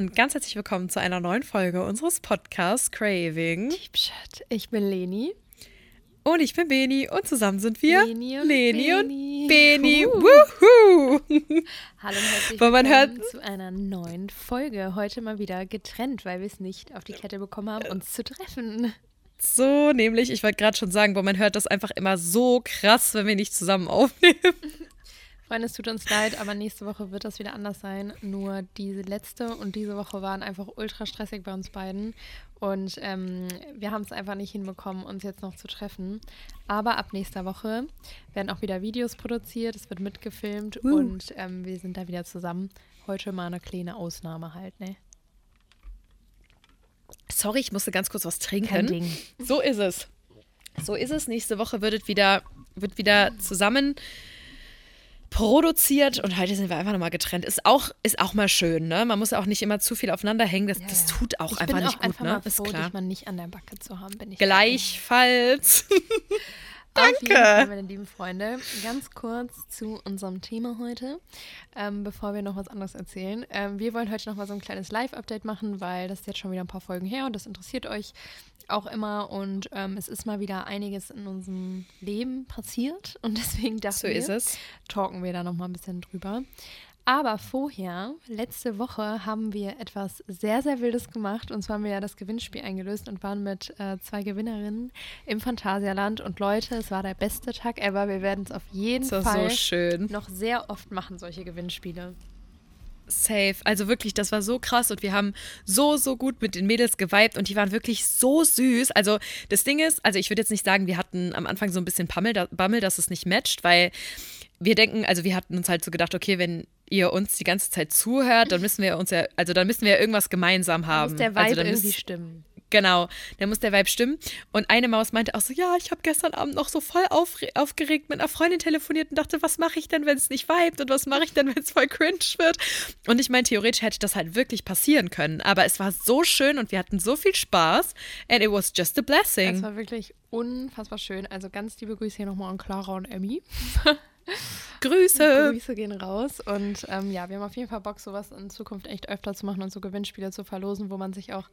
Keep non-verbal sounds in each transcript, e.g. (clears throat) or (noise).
und ganz herzlich willkommen zu einer neuen Folge unseres Podcasts Craving. Deep Shit. Ich bin Leni. Und ich bin Beni und zusammen sind wir Leni und Leni und Beni. Beni. Huh. Wuhu! Hallo und herzlich willkommen hört- zu einer neuen Folge. Heute mal wieder getrennt, weil wir es nicht auf die Kette bekommen haben, uns zu treffen. So, nämlich, ich wollte gerade schon sagen, wo man hört das einfach immer so krass, wenn wir nicht zusammen aufnehmen. Freunde, es tut uns leid, aber nächste Woche wird das wieder anders sein. Nur diese letzte und diese Woche waren einfach ultra stressig bei uns beiden. Und ähm, wir haben es einfach nicht hinbekommen, uns jetzt noch zu treffen. Aber ab nächster Woche werden auch wieder Videos produziert, es wird mitgefilmt Uh. und ähm, wir sind da wieder zusammen. Heute mal eine kleine Ausnahme halt, ne? Sorry, ich musste ganz kurz was trinken. So ist es. So ist es. Nächste Woche wird wieder, wird wieder zusammen produziert und heute sind wir einfach nochmal getrennt. Ist auch, ist auch mal schön, ne? Man muss ja auch nicht immer zu viel aufeinander hängen. Das, das tut auch ich einfach bin nicht auch gut, einfach ne? mal Ist froh, klar. dich mal nicht an der Backe zu haben, bin ich Gleichfalls. (laughs) Danke. Fall, meine lieben Freunde, ganz kurz zu unserem Thema heute, ähm, bevor wir noch was anderes erzählen. Ähm, wir wollen heute noch mal so ein kleines Live-Update machen, weil das ist jetzt schon wieder ein paar Folgen her und das interessiert euch auch immer und ähm, es ist mal wieder einiges in unserem Leben passiert und (laughs) deswegen dachten so wir, talken wir da noch mal ein bisschen drüber. Aber vorher, letzte Woche, haben wir etwas sehr, sehr Wildes gemacht. Und zwar haben wir ja das Gewinnspiel eingelöst und waren mit äh, zwei Gewinnerinnen im Phantasialand. Und Leute, es war der beste Tag ever. Wir werden es auf jeden Fall so noch sehr oft machen, solche Gewinnspiele. Safe. Also wirklich, das war so krass und wir haben so, so gut mit den Mädels geweibt und die waren wirklich so süß. Also das Ding ist, also ich würde jetzt nicht sagen, wir hatten am Anfang so ein bisschen Bammel, dass es nicht matcht, weil wir denken, also wir hatten uns halt so gedacht, okay, wenn ihr uns die ganze Zeit zuhört, dann müssen wir uns ja, also dann müssen wir ja irgendwas gemeinsam haben. Muss der Vibe also dann irgendwie müsst- stimmen. Genau, da muss der Vibe stimmen. Und eine Maus meinte auch so, ja, ich habe gestern Abend noch so voll aufre aufgeregt mit einer Freundin telefoniert und dachte, was mache ich denn, wenn es nicht vibet und was mache ich denn, wenn es voll cringe wird? Und ich meine, theoretisch hätte das halt wirklich passieren können, aber es war so schön und wir hatten so viel Spaß and it was just a Es blessing. war wirklich unfassbar schön. Also ganz liebe Grüße hier nochmal an Clara und Emmy. (laughs) Grüße. Grüße gehen raus. Und ähm, ja, wir haben auf jeden Fall Bock, sowas in Zukunft echt öfter zu machen und so Gewinnspiele zu verlosen, wo man sich auch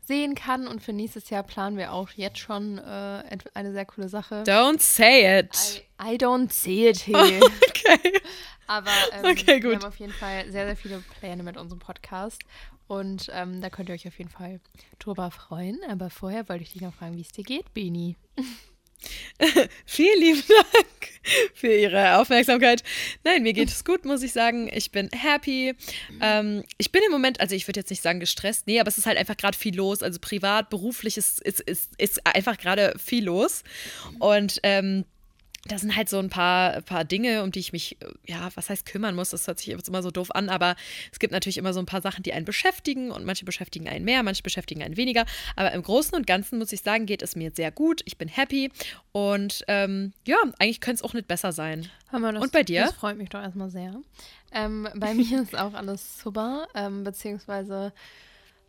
sehen kann. Und für nächstes Jahr planen wir auch jetzt schon äh, eine sehr coole Sache. Don't say it. I, I don't see it (laughs) here. Okay. Aber ähm, Okay, wir haben auf jeden Fall sehr, sehr viele Pläne mit unserem Podcast. Und ähm, da könnt ihr euch auf jeden Fall drüber freuen. Aber vorher wollte ich dich noch fragen, wie es dir geht, Beni. (laughs) (laughs) Vielen lieben Dank für Ihre Aufmerksamkeit. Nein, mir geht es gut, muss ich sagen. Ich bin happy. Ähm, ich bin im Moment, also ich würde jetzt nicht sagen gestresst, nee, aber es ist halt einfach gerade viel los. Also privat, beruflich ist, ist, ist, ist einfach gerade viel los. Und ähm, da sind halt so ein paar, paar Dinge, um die ich mich, äh, ja, was heißt kümmern muss. Das hört sich jetzt immer so doof an, aber es gibt natürlich immer so ein paar Sachen, die einen beschäftigen und manche beschäftigen einen mehr, manche beschäftigen einen weniger. Aber im Großen und Ganzen muss ich sagen, geht es mir sehr gut. Ich bin happy und ähm, ja, eigentlich könnte es auch nicht besser sein. Hammer, das, Und bei dir? Das freut mich doch erstmal sehr. Ähm, bei mir ist auch alles super, ähm, beziehungsweise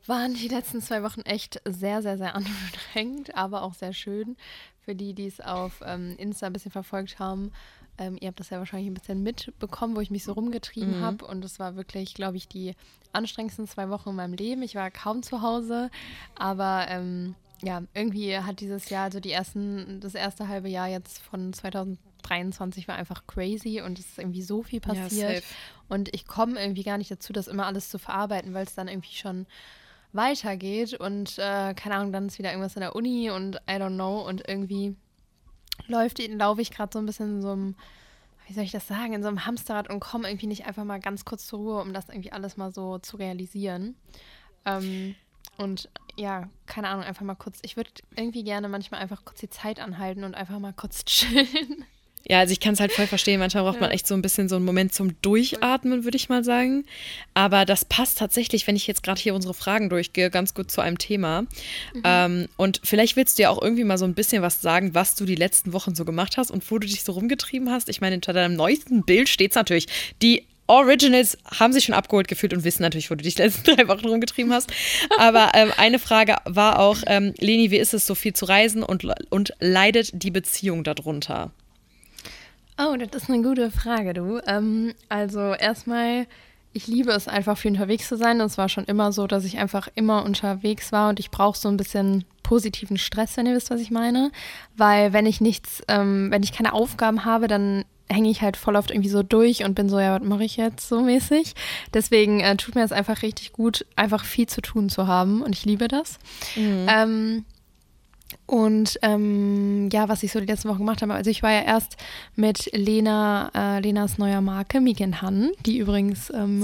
waren die letzten zwei Wochen echt sehr, sehr, sehr anstrengend, aber auch sehr schön. Für die, die es auf ähm, Insta ein bisschen verfolgt haben, ähm, ihr habt das ja wahrscheinlich ein bisschen mitbekommen, wo ich mich so rumgetrieben Mhm. habe. Und es war wirklich, glaube ich, die anstrengendsten zwei Wochen in meinem Leben. Ich war kaum zu Hause, aber ähm, ja, irgendwie hat dieses Jahr, also die ersten, das erste halbe Jahr jetzt von 2023 war einfach crazy und es ist irgendwie so viel passiert. safe. und ich komme irgendwie gar nicht dazu, das immer alles zu verarbeiten, weil es dann irgendwie schon weitergeht und äh, keine Ahnung, dann ist wieder irgendwas in der Uni und I don't know und irgendwie läuft, laufe ich gerade so ein bisschen in so einem, wie soll ich das sagen, in so einem Hamsterrad und komme irgendwie nicht einfach mal ganz kurz zur Ruhe, um das irgendwie alles mal so zu realisieren. Ähm, und ja, keine Ahnung, einfach mal kurz, ich würde irgendwie gerne manchmal einfach kurz die Zeit anhalten und einfach mal kurz (laughs) chillen. Ja, also ich kann es halt voll verstehen. Manchmal braucht man echt so ein bisschen so einen Moment zum Durchatmen, würde ich mal sagen. Aber das passt tatsächlich, wenn ich jetzt gerade hier unsere Fragen durchgehe, ganz gut zu einem Thema. Ähm, und vielleicht willst du ja auch irgendwie mal so ein bisschen was sagen, was du die letzten Wochen so gemacht hast und wo du dich so rumgetrieben hast. Ich meine, unter deinem neuesten Bild steht es natürlich. Die Originals haben sich schon abgeholt gefühlt und wissen natürlich, wo du dich die letzten (laughs) drei Wochen rumgetrieben hast. Aber ähm, eine Frage war auch, ähm, Leni, wie ist es, so viel zu reisen und, und leidet die Beziehung darunter? Oh, das ist eine gute Frage, du. Ähm, also erstmal ich liebe es einfach viel unterwegs zu sein. Und es war schon immer so, dass ich einfach immer unterwegs war und ich brauche so ein bisschen positiven Stress, wenn ihr wisst, was ich meine. Weil wenn ich nichts, ähm, wenn ich keine Aufgaben habe, dann hänge ich halt voll oft irgendwie so durch und bin so, ja, was mache ich jetzt so mäßig? Deswegen äh, tut mir es einfach richtig gut, einfach viel zu tun zu haben und ich liebe das. Mhm. Ähm, und ähm, ja, was ich so die letzten Wochen gemacht habe, also ich war ja erst mit Lena, äh, Lenas neuer Marke, Megan Han, die übrigens ähm,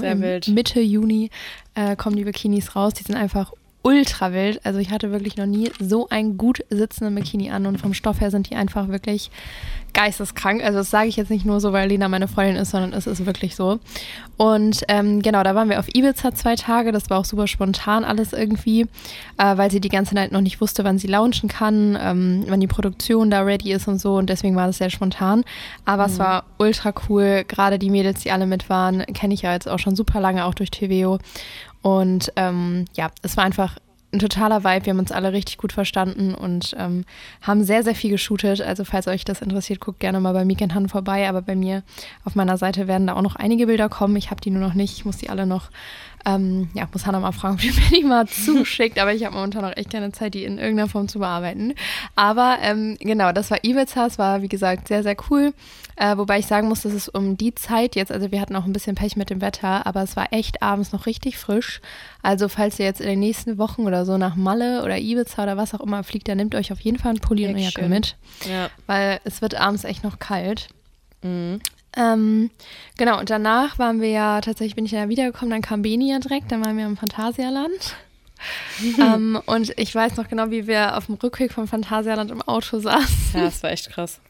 Mitte Juni äh, kommen die Bikinis raus. Die sind einfach ultra wild. Also ich hatte wirklich noch nie so einen gut sitzenden Bikini an und vom Stoff her sind die einfach wirklich geisteskrank. Also das sage ich jetzt nicht nur so, weil Lena meine Freundin ist, sondern es ist wirklich so. Und ähm, genau, da waren wir auf Ibiza zwei Tage. Das war auch super spontan alles irgendwie, äh, weil sie die ganze Zeit noch nicht wusste, wann sie launchen kann, ähm, wann die Produktion da ready ist und so. Und deswegen war das sehr spontan. Aber mhm. es war ultra cool. Gerade die Mädels, die alle mit waren, kenne ich ja jetzt auch schon super lange, auch durch TVO. Und ähm, ja, es war einfach ein totaler Vibe. Wir haben uns alle richtig gut verstanden und ähm, haben sehr, sehr viel geshootet. Also falls euch das interessiert, guckt gerne mal bei Meek Han vorbei. Aber bei mir auf meiner Seite werden da auch noch einige Bilder kommen. Ich habe die nur noch nicht. Ich muss die alle noch ähm, ja, muss Hannah mal fragen, (laughs) ob die mir die mal zuschickt, aber ich habe momentan noch echt keine Zeit, die in irgendeiner Form zu bearbeiten. Aber ähm, genau, das war Ibiza, es war wie gesagt sehr, sehr cool. Äh, wobei ich sagen muss, dass es um die Zeit jetzt, also wir hatten auch ein bisschen Pech mit dem Wetter, aber es war echt abends noch richtig frisch. Also falls ihr jetzt in den nächsten Wochen oder so nach Malle oder Ibiza oder was auch immer fliegt, dann nehmt euch auf jeden Fall ein Pulli und eine Jacke mit. Ja. Weil es wird abends echt noch kalt. Mhm. Ähm, genau, und danach waren wir ja, tatsächlich bin ich ja wiedergekommen, dann kam Beni ja direkt, dann waren wir im Phantasialand. (laughs) ähm, und ich weiß noch genau, wie wir auf dem Rückweg vom Phantasialand im Auto saßen. Ja, das war echt krass.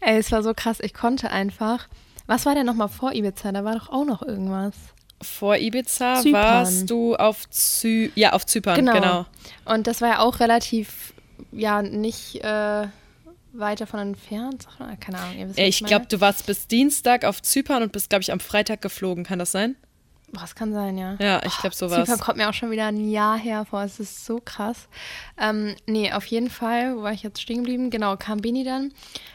Ey, es war so krass, ich konnte einfach. Was war denn nochmal vor Ibiza? Da war doch auch noch irgendwas. Vor Ibiza Zypern. warst du auf, Zy ja, auf Zypern, genau. genau. Und das war ja auch relativ, ja, nicht. Äh, weiter von entfernt? Keine Ahnung. Ihr wisst, ich glaube, du warst bis Dienstag auf Zypern und bist, glaube ich, am Freitag geflogen. Kann das sein? Boah, das kann sein, ja. Ja, ich glaube sowas. Zypern kommt mir auch schon wieder ein Jahr her vor. Es ist so krass. Ähm, nee, auf jeden Fall, wo war ich jetzt stehen geblieben? Genau, kam Beni dann.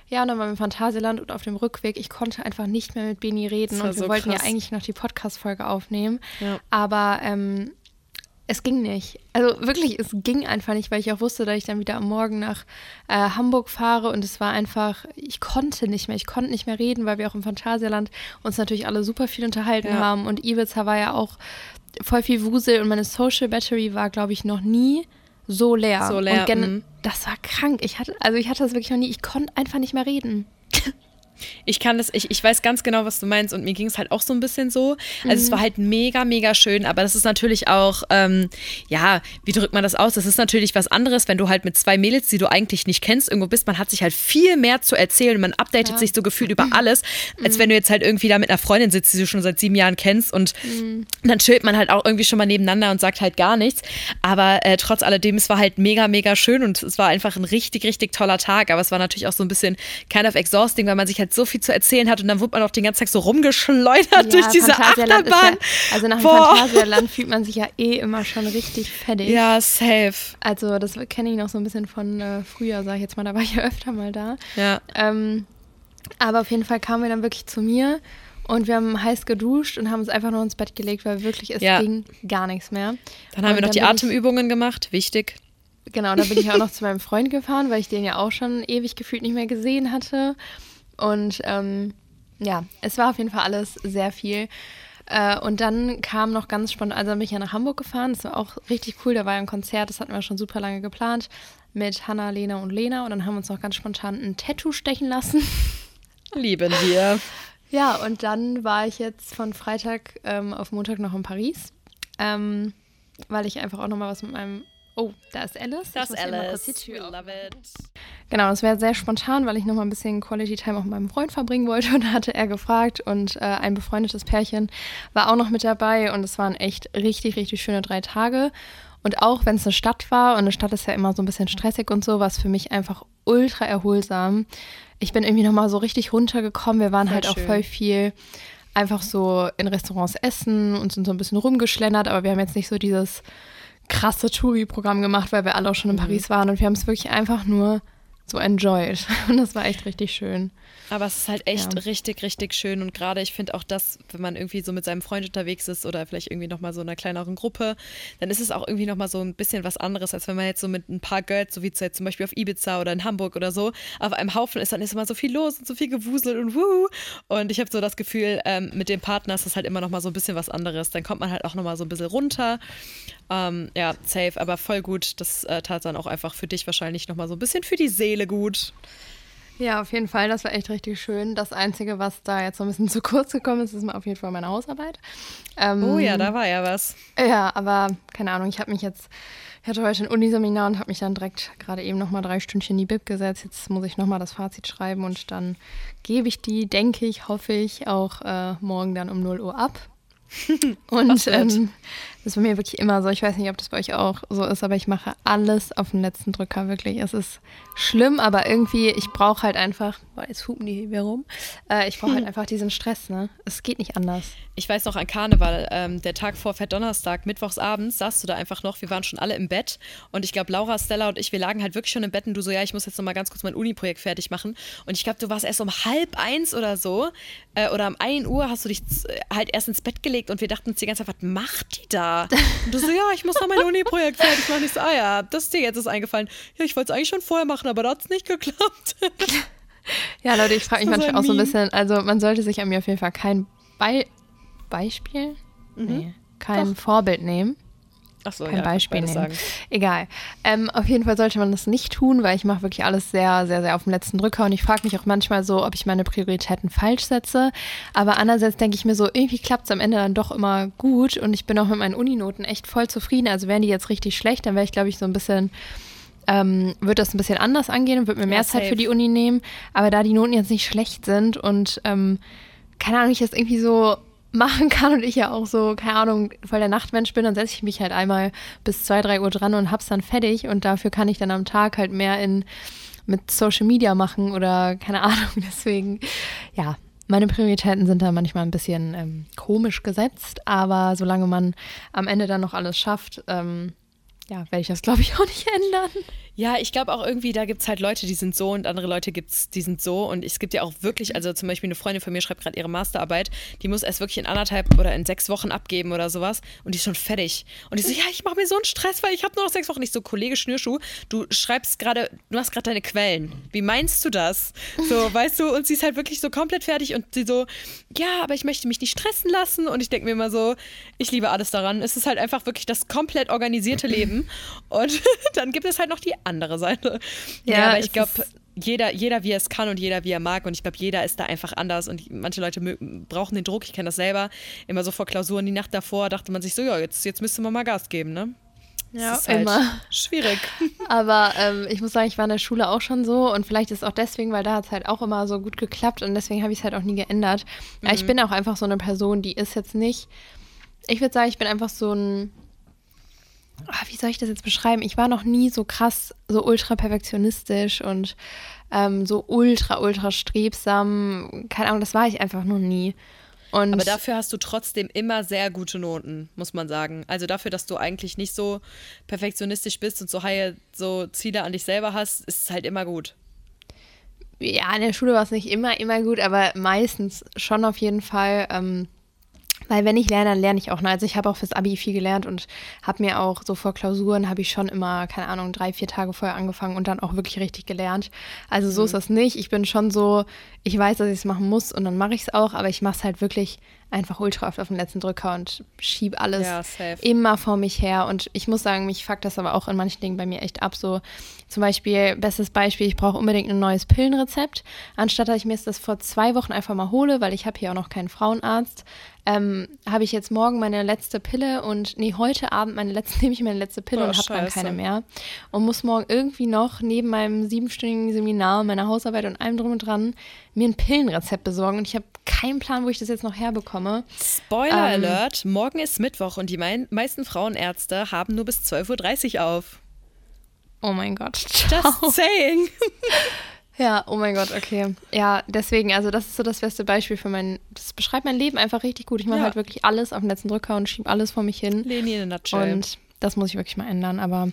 Ja, und dann waren wir im Phantasialand und auf dem Rückweg, ich konnte einfach nicht mehr mit Beni reden und wir so wollten krass. ja eigentlich noch die Podcast-Folge aufnehmen. Ja. Aber ähm, es ging nicht. Also wirklich, es ging einfach nicht, weil ich auch wusste, dass ich dann wieder am Morgen nach äh, Hamburg fahre und es war einfach, ich konnte nicht mehr, ich konnte nicht mehr reden, weil wir auch im Phantasialand uns natürlich alle super viel unterhalten ja. haben und Ibiza war ja auch voll viel Wusel und meine Social Battery war, glaube ich, noch nie so leer. So leer. Und mhm. das war krank. Ich hatte, also ich hatte das wirklich noch nie, ich konnte einfach nicht mehr reden. (laughs) Ich kann das, ich, ich weiß ganz genau, was du meinst und mir ging es halt auch so ein bisschen so. Also mhm. es war halt mega, mega schön, aber das ist natürlich auch, ähm, ja, wie drückt man das aus? Das ist natürlich was anderes, wenn du halt mit zwei Mädels, die du eigentlich nicht kennst, irgendwo bist, man hat sich halt viel mehr zu erzählen und man updatet ja. sich so gefühlt über alles, als mhm. wenn du jetzt halt irgendwie da mit einer Freundin sitzt, die du schon seit sieben Jahren kennst und mhm. dann chillt man halt auch irgendwie schon mal nebeneinander und sagt halt gar nichts. Aber äh, trotz alledem, es war halt mega, mega schön und es war einfach ein richtig, richtig toller Tag, aber es war natürlich auch so ein bisschen kind of exhausting, weil man sich halt halt so viel zu erzählen hat und dann wird man auch den ganzen Tag so rumgeschleudert ja, durch diese Achterbahn. Ja, also nach dem Phantasialand fühlt man sich ja eh immer schon richtig fertig. Ja, safe. Also das kenne ich noch so ein bisschen von äh, früher, sag ich jetzt mal, da war ich (laughs) ja öfter mal da. Ja. Ähm, aber auf jeden Fall kamen wir dann wirklich zu mir und wir haben heiß geduscht und haben uns einfach nur ins Bett gelegt, weil wirklich es ja. ging gar nichts mehr. Dann haben und wir noch die Atemübungen gemacht, wichtig. Genau, dann bin ich auch noch zu meinem Freund gefahren, weil ich den ja auch schon ewig gefühlt nicht mehr gesehen hatte. Und ähm, ja, es war auf jeden Fall alles sehr viel. Äh, und dann kam noch ganz spontan, also bin ich ja nach Hamburg gefahren, das war auch richtig cool, da war ja ein Konzert, das hatten wir schon super lange geplant, mit Hanna, Lena und Lena. Und dann haben wir uns noch ganz spontan ein Tattoo stechen lassen. (laughs) Lieben wir. Ja, und dann war ich jetzt von Freitag ähm, auf Montag noch in Paris, ähm, weil ich einfach auch nochmal was mit meinem Oh, da ist Alice. Das ist Alice. We love it. Genau, das wäre sehr spontan, weil ich noch mal ein bisschen Quality Time auch mit meinem Freund verbringen wollte und da hatte er gefragt und äh, ein befreundetes Pärchen war auch noch mit dabei und es waren echt richtig, richtig schöne drei Tage. Und auch wenn es eine Stadt war und eine Stadt ist ja immer so ein bisschen stressig und so, war es für mich einfach ultra erholsam. Ich bin irgendwie noch mal so richtig runtergekommen. Wir waren voll halt schön. auch voll viel einfach so in Restaurants essen und sind so ein bisschen rumgeschlendert, aber wir haben jetzt nicht so dieses krasse Touri-Programm gemacht, weil wir alle auch schon in mhm. Paris waren und wir haben es wirklich einfach nur so enjoyed. (laughs) Und das war echt richtig schön. Aber es ist halt echt ja. richtig, richtig schön. Und gerade ich finde auch das, wenn man irgendwie so mit seinem Freund unterwegs ist oder vielleicht irgendwie nochmal so in einer kleineren Gruppe, dann ist es auch irgendwie nochmal so ein bisschen was anderes, als wenn man jetzt so mit ein paar Girls, so wie jetzt zum Beispiel auf Ibiza oder in Hamburg oder so, auf einem Haufen ist, dann ist immer so viel los und so viel gewuselt und wuhu. Und ich habe so das Gefühl, ähm, mit dem Partner ist das halt immer nochmal so ein bisschen was anderes. Dann kommt man halt auch nochmal so ein bisschen runter. Ähm, ja, safe, aber voll gut. Das äh, tat dann auch einfach für dich wahrscheinlich nochmal so ein bisschen für die Seele gut. Ja, auf jeden Fall. Das war echt richtig schön. Das Einzige, was da jetzt so ein bisschen (laughs) zu kurz gekommen ist, ist auf jeden Fall meine Hausarbeit. Ähm, oh ja, da war ja was. Ja, aber keine Ahnung, ich habe mich jetzt, ich hatte heute ein Uniseminar und habe mich dann direkt gerade eben nochmal drei Stündchen in die Bib gesetzt. Jetzt muss ich nochmal das Fazit schreiben und dann gebe ich die, denke ich, hoffe ich, auch äh, morgen dann um 0 Uhr ab. (laughs) und ähm, das ist bei mir wirklich immer so. Ich weiß nicht, ob das bei euch auch so ist, aber ich mache alles auf den letzten Drücker, wirklich. Es ist schlimm, aber irgendwie, ich brauche halt einfach, boah, jetzt hupen die hier rum, äh, ich brauche halt (laughs) einfach diesen Stress, ne? Es geht nicht anders. Ich weiß noch an Karneval, ähm, der Tag vor Donnerstag, mittwochsabends, saßt du da einfach noch, wir waren schon alle im Bett und ich glaube, Laura, Stella und ich, wir lagen halt wirklich schon im Bett und du so, ja, ich muss jetzt noch mal ganz kurz mein Uni-Projekt fertig machen und ich glaube, du warst erst um halb eins oder so äh, oder um ein Uhr hast du dich halt erst ins Bett gelegt und wir dachten uns die ganze Zeit, was macht die da? Und du so, ja, ich muss noch mein Uni-Projekt fertig machen. Ich so, ah ja, das ist dir jetzt ist eingefallen. Ja, ich wollte es eigentlich schon vorher machen, aber da hat es nicht geklappt. (laughs) ja, Leute, ich frage mich manchmal auch so ein bisschen, also man sollte sich an mir auf jeden Fall kein Be Beispiel, mhm. nee, kein Doch. Vorbild nehmen. Ach so, kein ja, Beispiel nehmen. Sagen. Egal. Ähm, auf jeden Fall sollte man das nicht tun, weil ich mache wirklich alles sehr, sehr, sehr auf dem letzten Drücker und ich frage mich auch manchmal so, ob ich meine Prioritäten falsch setze. Aber andererseits denke ich mir so, irgendwie klappt es am Ende dann doch immer gut und ich bin auch mit meinen Uninoten echt voll zufrieden. Also wären die jetzt richtig schlecht, dann wäre ich, glaube ich, so ein bisschen ähm, wird das ein bisschen anders angehen und würde mir mehr ja, Zeit für die Uni nehmen. Aber da die Noten jetzt nicht schlecht sind und ähm, keine Ahnung, ich das irgendwie so machen kann und ich ja auch so, keine Ahnung, voll der Nachtmensch bin, dann setze ich mich halt einmal bis zwei, drei Uhr dran und hab's dann fertig und dafür kann ich dann am Tag halt mehr in mit Social Media machen oder keine (laughs) Ahnung. Deswegen, ja, meine Prioritäten sind da manchmal ein bisschen ähm, komisch gesetzt, aber solange man am Ende dann noch alles schafft, ähm, ja, werde ich das, glaube ich, auch nicht ändern. Ja, ich glaube auch irgendwie, da gibt es halt Leute, die sind so und andere Leute gibt es, die sind so. Und es gibt ja auch wirklich, also zum Beispiel eine Freundin von mir schreibt gerade ihre Masterarbeit, die muss erst wirklich in anderthalb oder in sechs Wochen abgeben oder sowas und die ist schon fertig. Und die so, ja, ich mache mir so einen Stress, weil ich habe nur noch sechs Wochen. Nicht so, Kollege Schnürschuh, du schreibst gerade, du hast gerade deine Quellen. Wie meinst du das? So, (laughs) weißt du, und sie ist halt wirklich so komplett fertig und sie so, ja, aber ich möchte mich nicht stressen lassen. Und ich denke mir immer so, ich liebe alles daran. Es ist halt einfach wirklich das komplett organisierte Leben. Und (laughs) dann gibt es halt noch die andere Seite. Ja, ja aber ich glaube, jeder, jeder, wie er es kann und jeder, wie er mag. Und ich glaube, jeder ist da einfach anders. Und manche Leute brauchen den Druck. Ich kenne das selber. Immer so vor Klausuren, die Nacht davor, dachte man sich so, ja, jetzt, jetzt müsste man mal Gas geben, ne? Ja, ist halt immer. Schwierig. (laughs) Aber ähm, ich muss sagen, ich war in der Schule auch schon so und vielleicht ist es auch deswegen, weil da hat es halt auch immer so gut geklappt und deswegen habe ich es halt auch nie geändert. Mhm. Ich bin auch einfach so eine Person, die ist jetzt nicht. Ich würde sagen, ich bin einfach so ein Ah, wie soll ich das jetzt beschreiben? Ich war noch nie so krass, so ultra perfektionistisch und ähm, so ultra, ultra strebsam. Keine Ahnung, das war ich einfach noch nie. Und Aber dafür hast du trotzdem immer sehr gute Noten, muss man sagen. Also dafür, dass du eigentlich nicht so perfektionistisch bist und so high so Ziele an dich selber hast, ist es halt immer gut. Ja, in der Schule war es nicht immer, immer gut, aber meistens schon auf jeden Fall. Ähm, weil wenn ich lerne, dann lerne ich auch. Ne? Also ich habe auch fürs Abi viel gelernt und habe mir auch so vor Klausuren habe ich schon immer, keine Ahnung, drei, vier Tage vorher angefangen und dann auch wirklich richtig gelernt. Also so mhm. ist das nicht. Ich bin schon so, ich weiß, dass ich es machen muss und dann mache ich es auch, aber ich mache es halt wirklich einfach ultra oft auf den letzten Drücker und schieb alles ja, immer vor mich her. Und ich muss sagen, mich fuckt das aber auch in manchen Dingen bei mir echt ab. So zum Beispiel, bestes Beispiel, ich brauche unbedingt ein neues Pillenrezept. Anstatt dass ich mir das vor zwei Wochen einfach mal hole, weil ich habe hier auch noch keinen Frauenarzt, ähm, habe ich jetzt morgen meine letzte Pille und nee, heute Abend meine letzte, (laughs) nehme ich meine letzte Pille oh, und habe dann keine mehr. Und muss morgen irgendwie noch neben meinem siebenstündigen Seminar, meiner Hausarbeit und allem drum und dran mir ein Pillenrezept besorgen. Und ich habe keinen Plan, wo ich das jetzt noch herbekomme. Spoiler ähm, Alert, morgen ist Mittwoch und die meisten Frauenärzte haben nur bis 12.30 Uhr auf. Oh mein Gott. Just saying. (laughs) Ja, oh mein Gott, okay. Ja, deswegen, also das ist so das beste Beispiel für mein, das beschreibt mein Leben einfach richtig gut. Ich mache ja. halt wirklich alles auf dem letzten Drücker und schiebe alles vor mich hin. Leni in a nutshell. Und das muss ich wirklich mal ändern, aber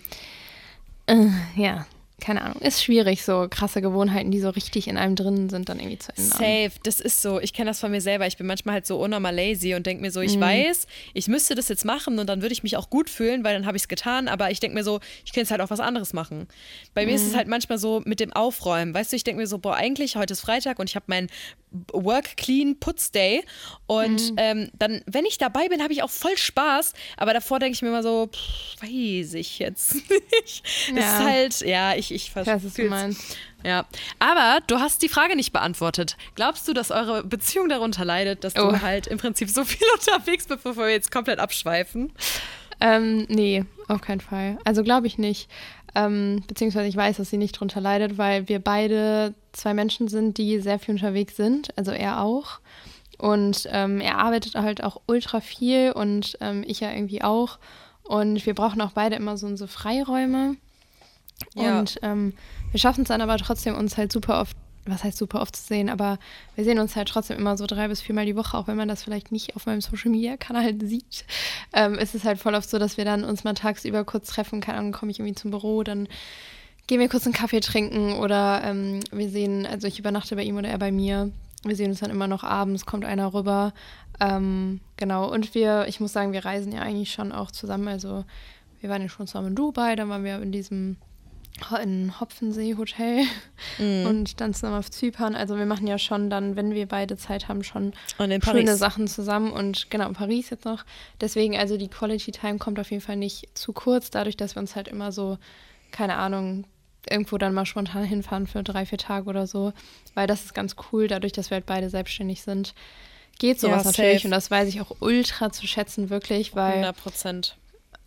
äh, ja, keine Ahnung, ist schwierig, so krasse Gewohnheiten, die so richtig in einem drin sind, dann irgendwie zu ändern. Safe, das ist so. Ich kenne das von mir selber. Ich bin manchmal halt so unnormal lazy und denke mir so, ich mhm. weiß, ich müsste das jetzt machen und dann würde ich mich auch gut fühlen, weil dann habe ich es getan. Aber ich denke mir so, ich könnte jetzt halt auch was anderes machen. Bei mhm. mir ist es mhm. halt manchmal so mit dem Aufräumen. Weißt du, ich denke mir so, boah, eigentlich heute ist Freitag und ich habe meinen Work Clean Putz Day. Und mhm. ähm, dann, wenn ich dabei bin, habe ich auch voll Spaß. Aber davor denke ich mir immer so, pff, weiß ich jetzt (laughs) nicht. Ja. Das ist halt, ja, ich, ich verstehe. Ja, aber du hast die Frage nicht beantwortet. Glaubst du, dass eure Beziehung darunter leidet, dass oh. du halt im Prinzip so (laughs) viel unterwegs bist, bevor wir jetzt komplett abschweifen? Ähm, nee, auf keinen Fall. Also glaube ich nicht. Ähm, beziehungsweise ich weiß, dass sie nicht drunter leidet, weil wir beide zwei Menschen sind, die sehr viel unterwegs sind. Also er auch. Und ähm, er arbeitet halt auch ultra viel und ähm, ich ja irgendwie auch. Und wir brauchen auch beide immer so unsere Freiräume. Ja. Und ähm, wir schaffen es dann aber trotzdem, uns halt super oft, was heißt super oft zu sehen, aber wir sehen uns halt trotzdem immer so drei bis viermal die Woche, auch wenn man das vielleicht nicht auf meinem Social Media Kanal (laughs) sieht. Ähm, ist es halt voll oft so, dass wir dann uns mal tagsüber kurz treffen, keine Ahnung, komme ich irgendwie zum Büro, dann gehen wir kurz einen Kaffee trinken oder ähm, wir sehen, also ich übernachte bei ihm oder er bei mir. Wir sehen uns dann immer noch abends, kommt einer rüber. Ähm, genau, und wir, ich muss sagen, wir reisen ja eigentlich schon auch zusammen. Also wir waren ja schon zusammen in Dubai, dann waren wir in diesem in Hopfensee Hotel mm. und dann zusammen auf Zypern. Also wir machen ja schon dann, wenn wir beide Zeit haben, schon schöne Sachen zusammen und genau, Paris jetzt noch. Deswegen, also die Quality Time kommt auf jeden Fall nicht zu kurz, dadurch, dass wir uns halt immer so, keine Ahnung, irgendwo dann mal spontan hinfahren für drei, vier Tage oder so. Weil das ist ganz cool, dadurch, dass wir halt beide selbstständig sind. Geht sowas ja, natürlich und das weiß ich auch ultra zu schätzen, wirklich, weil 100 Prozent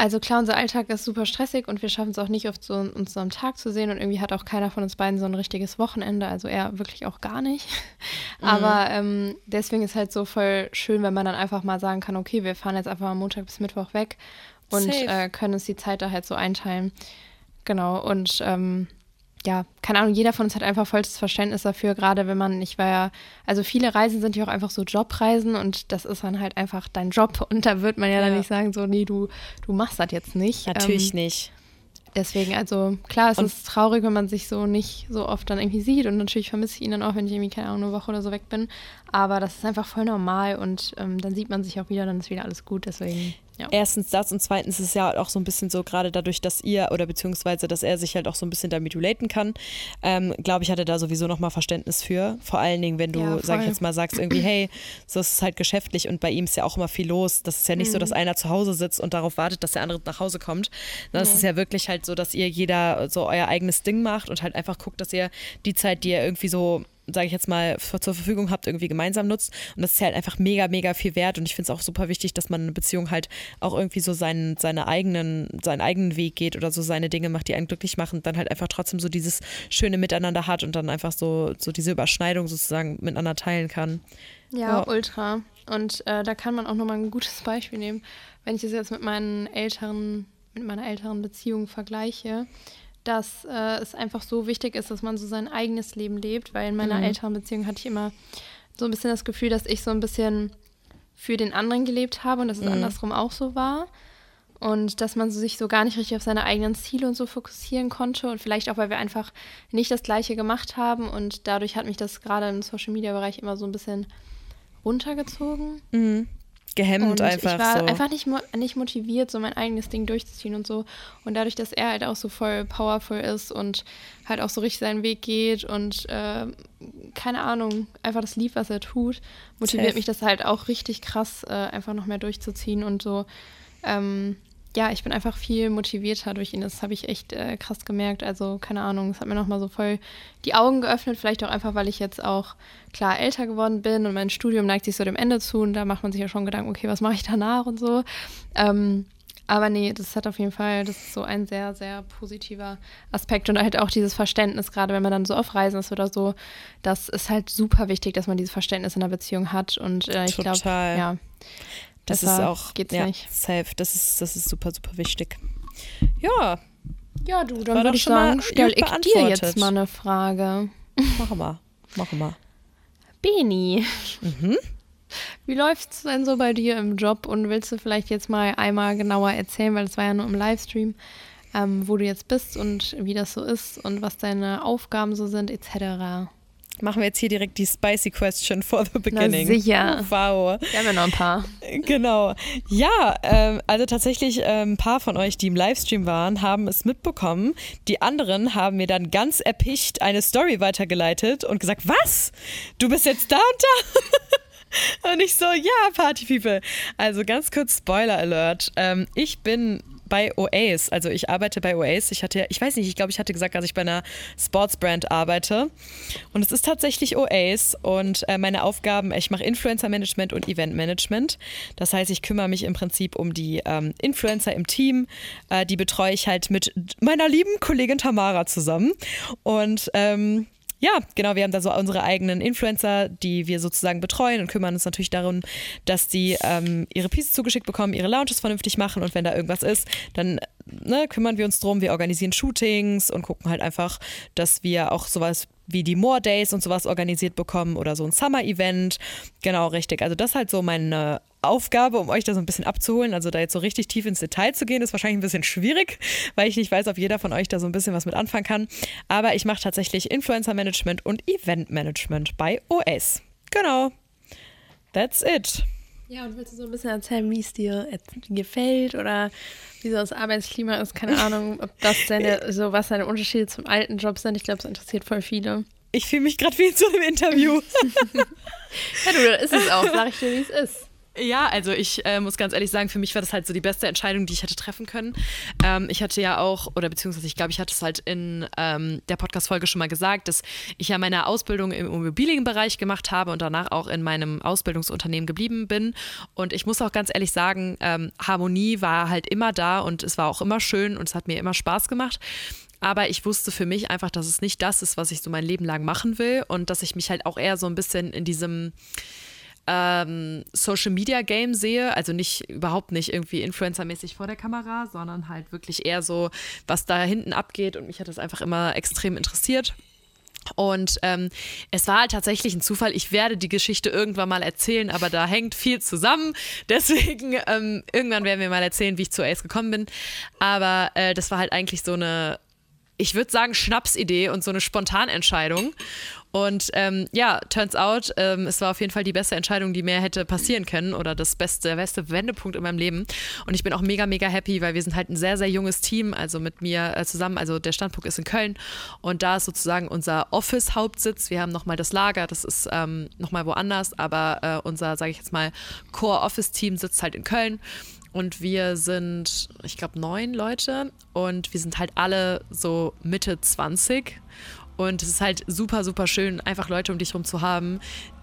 also klar, unser Alltag ist super stressig und wir schaffen es auch nicht oft so uns so am Tag zu sehen und irgendwie hat auch keiner von uns beiden so ein richtiges Wochenende, also er wirklich auch gar nicht. (laughs) Mhm. Aber ähm, deswegen ist halt so voll schön, wenn man dann einfach mal sagen kann, okay, wir fahren jetzt einfach mal Montag bis Mittwoch weg und äh, können uns die Zeit da halt so einteilen. Genau, und ähm, ja, keine Ahnung, jeder von uns hat einfach vollstes Verständnis dafür, gerade wenn man, ich war ja, also viele Reisen sind ja auch einfach so Jobreisen und das ist dann halt einfach dein Job (laughs) und da wird man ja, ja. dann nicht sagen, so, nee, du, du machst das jetzt nicht. Natürlich ähm, nicht. Deswegen, also klar, es und ist traurig, wenn man sich so nicht so oft dann irgendwie sieht und natürlich vermisse ich ihn dann auch, wenn ich irgendwie, keine Ahnung, eine Woche oder so weg bin. Aber das ist einfach voll normal und ähm, dann sieht man sich auch wieder, dann ist wieder alles gut, deswegen. Ja. Erstens das und zweitens ist es ja auch so ein bisschen so, gerade dadurch, dass ihr oder beziehungsweise, dass er sich halt auch so ein bisschen damit relaten kann, ähm, glaube ich, hat er da sowieso nochmal Verständnis für. Vor allen Dingen, wenn du, ja, sag ich jetzt mal, sagst irgendwie, hey, so ist es halt geschäftlich und bei ihm ist ja auch immer viel los. Das ist ja nicht mhm. so, dass mhm. einer zu Hause sitzt und darauf wartet, dass der andere nach Hause kommt. Das ja. ist ja wirklich halt so, dass ihr jeder so euer eigenes Ding macht und halt einfach guckt, dass ihr die Zeit, die ihr irgendwie so sage ich jetzt mal, zur Verfügung habt, irgendwie gemeinsam nutzt. Und das ist halt einfach mega, mega viel wert. Und ich finde es auch super wichtig, dass man eine Beziehung halt auch irgendwie so seinen, seine eigenen, seinen eigenen Weg geht oder so seine Dinge macht, die einen glücklich machen dann halt einfach trotzdem so dieses schöne Miteinander hat und dann einfach so, so diese Überschneidung sozusagen miteinander teilen kann. Ja, ja. ultra. Und äh, da kann man auch nochmal ein gutes Beispiel nehmen. Wenn ich das jetzt mit meinen älteren, mit meiner älteren Beziehung vergleiche, dass äh, es einfach so wichtig ist, dass man so sein eigenes Leben lebt, weil in meiner mhm. älteren Beziehung hatte ich immer so ein bisschen das Gefühl, dass ich so ein bisschen für den anderen gelebt habe und dass es mhm. andersrum auch so war. Und dass man sich so gar nicht richtig auf seine eigenen Ziele und so fokussieren konnte. Und vielleicht auch, weil wir einfach nicht das Gleiche gemacht haben. Und dadurch hat mich das gerade im Social-Media-Bereich immer so ein bisschen runtergezogen. Mhm gehemmt und einfach. Ich war so. einfach nicht, nicht motiviert, so mein eigenes Ding durchzuziehen und so. Und dadurch, dass er halt auch so voll powerful ist und halt auch so richtig seinen Weg geht und äh, keine Ahnung, einfach das Lieb, was er tut, motiviert Safe. mich das halt auch richtig krass, äh, einfach noch mehr durchzuziehen und so. Ähm, ja, ich bin einfach viel motivierter durch ihn. Das habe ich echt äh, krass gemerkt. Also, keine Ahnung, es hat mir nochmal so voll die Augen geöffnet. Vielleicht auch einfach, weil ich jetzt auch klar älter geworden bin und mein Studium neigt sich so dem Ende zu und da macht man sich ja schon Gedanken, okay, was mache ich danach und so. Ähm, aber nee, das hat auf jeden Fall, das ist so ein sehr, sehr positiver Aspekt und halt auch dieses Verständnis, gerade wenn man dann so auf Reisen ist oder so, das ist halt super wichtig, dass man dieses Verständnis in der Beziehung hat und äh, ich glaube, ja. Das Deshalb ist auch geht's ja, nicht. safe. Das ist, das ist super, super wichtig. Ja. Ja, du, dann würde ich sagen, stell ich dir jetzt mal eine Frage. Mach mal. Mach mal. Beni. Mhm. Wie läuft's denn so bei dir im Job und willst du vielleicht jetzt mal einmal genauer erzählen, weil es war ja nur im Livestream, ähm, wo du jetzt bist und wie das so ist und was deine Aufgaben so sind, etc. Machen wir jetzt hier direkt die spicy question for the beginning. Na sicher. Wow. Wir haben ja noch ein paar. Genau. Ja, ähm, also tatsächlich ähm, ein paar von euch, die im Livestream waren, haben es mitbekommen. Die anderen haben mir dann ganz erpicht eine Story weitergeleitet und gesagt, was? Du bist jetzt da und da? (laughs) und ich so, ja, Party People. Also ganz kurz Spoiler Alert. Ähm, ich bin bei OAs. Also ich arbeite bei OAs. Ich hatte, ich weiß nicht, ich glaube, ich hatte gesagt, dass ich bei einer Sportsbrand arbeite. Und es ist tatsächlich OAs und äh, meine Aufgaben, ich mache Influencer Management und Event Management. Das heißt, ich kümmere mich im Prinzip um die ähm, Influencer im Team. Äh, die betreue ich halt mit meiner lieben Kollegin Tamara zusammen. Und ähm, ja, genau, wir haben da so unsere eigenen Influencer, die wir sozusagen betreuen und kümmern uns natürlich darum, dass die ähm, ihre Pieces zugeschickt bekommen, ihre Launches vernünftig machen und wenn da irgendwas ist, dann ne, kümmern wir uns drum. Wir organisieren Shootings und gucken halt einfach, dass wir auch sowas wie die More Days und sowas organisiert bekommen oder so ein Summer-Event. Genau, richtig. Also das ist halt so meine Aufgabe, um euch da so ein bisschen abzuholen. Also da jetzt so richtig tief ins Detail zu gehen, ist wahrscheinlich ein bisschen schwierig, (laughs) weil ich nicht weiß, ob jeder von euch da so ein bisschen was mit anfangen kann. Aber ich mache tatsächlich Influencer-Management und Event-Management bei OS. Genau. That's it. Ja, und willst du so ein bisschen erzählen, wie es dir gefällt oder wie so das Arbeitsklima ist? Keine Ahnung, ob das deine, (laughs) so was deine Unterschiede zum alten Job sind. Ich glaube, es interessiert voll viele. Ich fühle mich gerade wie in so einem Interview. (laughs) ja, du, ist es auch. Sag ich dir, wie es ist. Ja, also ich äh, muss ganz ehrlich sagen, für mich war das halt so die beste Entscheidung, die ich hätte treffen können. Ähm, ich hatte ja auch, oder beziehungsweise ich glaube, ich hatte es halt in ähm, der Podcast-Folge schon mal gesagt, dass ich ja meine Ausbildung im Immobilienbereich gemacht habe und danach auch in meinem Ausbildungsunternehmen geblieben bin. Und ich muss auch ganz ehrlich sagen, ähm, Harmonie war halt immer da und es war auch immer schön und es hat mir immer Spaß gemacht. Aber ich wusste für mich einfach, dass es nicht das ist, was ich so mein Leben lang machen will und dass ich mich halt auch eher so ein bisschen in diesem ähm, Social Media Game sehe. Also nicht überhaupt nicht irgendwie influencermäßig vor der Kamera, sondern halt wirklich eher so, was da hinten abgeht. Und mich hat das einfach immer extrem interessiert. Und ähm, es war halt tatsächlich ein Zufall. Ich werde die Geschichte irgendwann mal erzählen, aber da hängt viel zusammen. (laughs) Deswegen, ähm, irgendwann werden wir mal erzählen, wie ich zu Ace gekommen bin. Aber äh, das war halt eigentlich so eine, ich würde sagen, Schnapsidee und so eine Spontanentscheidung. Und ähm, ja, turns out, ähm, es war auf jeden Fall die beste Entscheidung, die mir hätte passieren können oder das beste, der beste Wendepunkt in meinem Leben. Und ich bin auch mega, mega happy, weil wir sind halt ein sehr, sehr junges Team, also mit mir äh, zusammen. Also der Standpunkt ist in Köln und da ist sozusagen unser Office-Hauptsitz. Wir haben nochmal das Lager, das ist ähm, nochmal woanders, aber äh, unser, sage ich jetzt mal, Core-Office-Team sitzt halt in Köln. Und wir sind, ich glaube, neun Leute und wir sind halt alle so Mitte 20 und es ist halt super, super schön, einfach Leute um dich herum zu haben,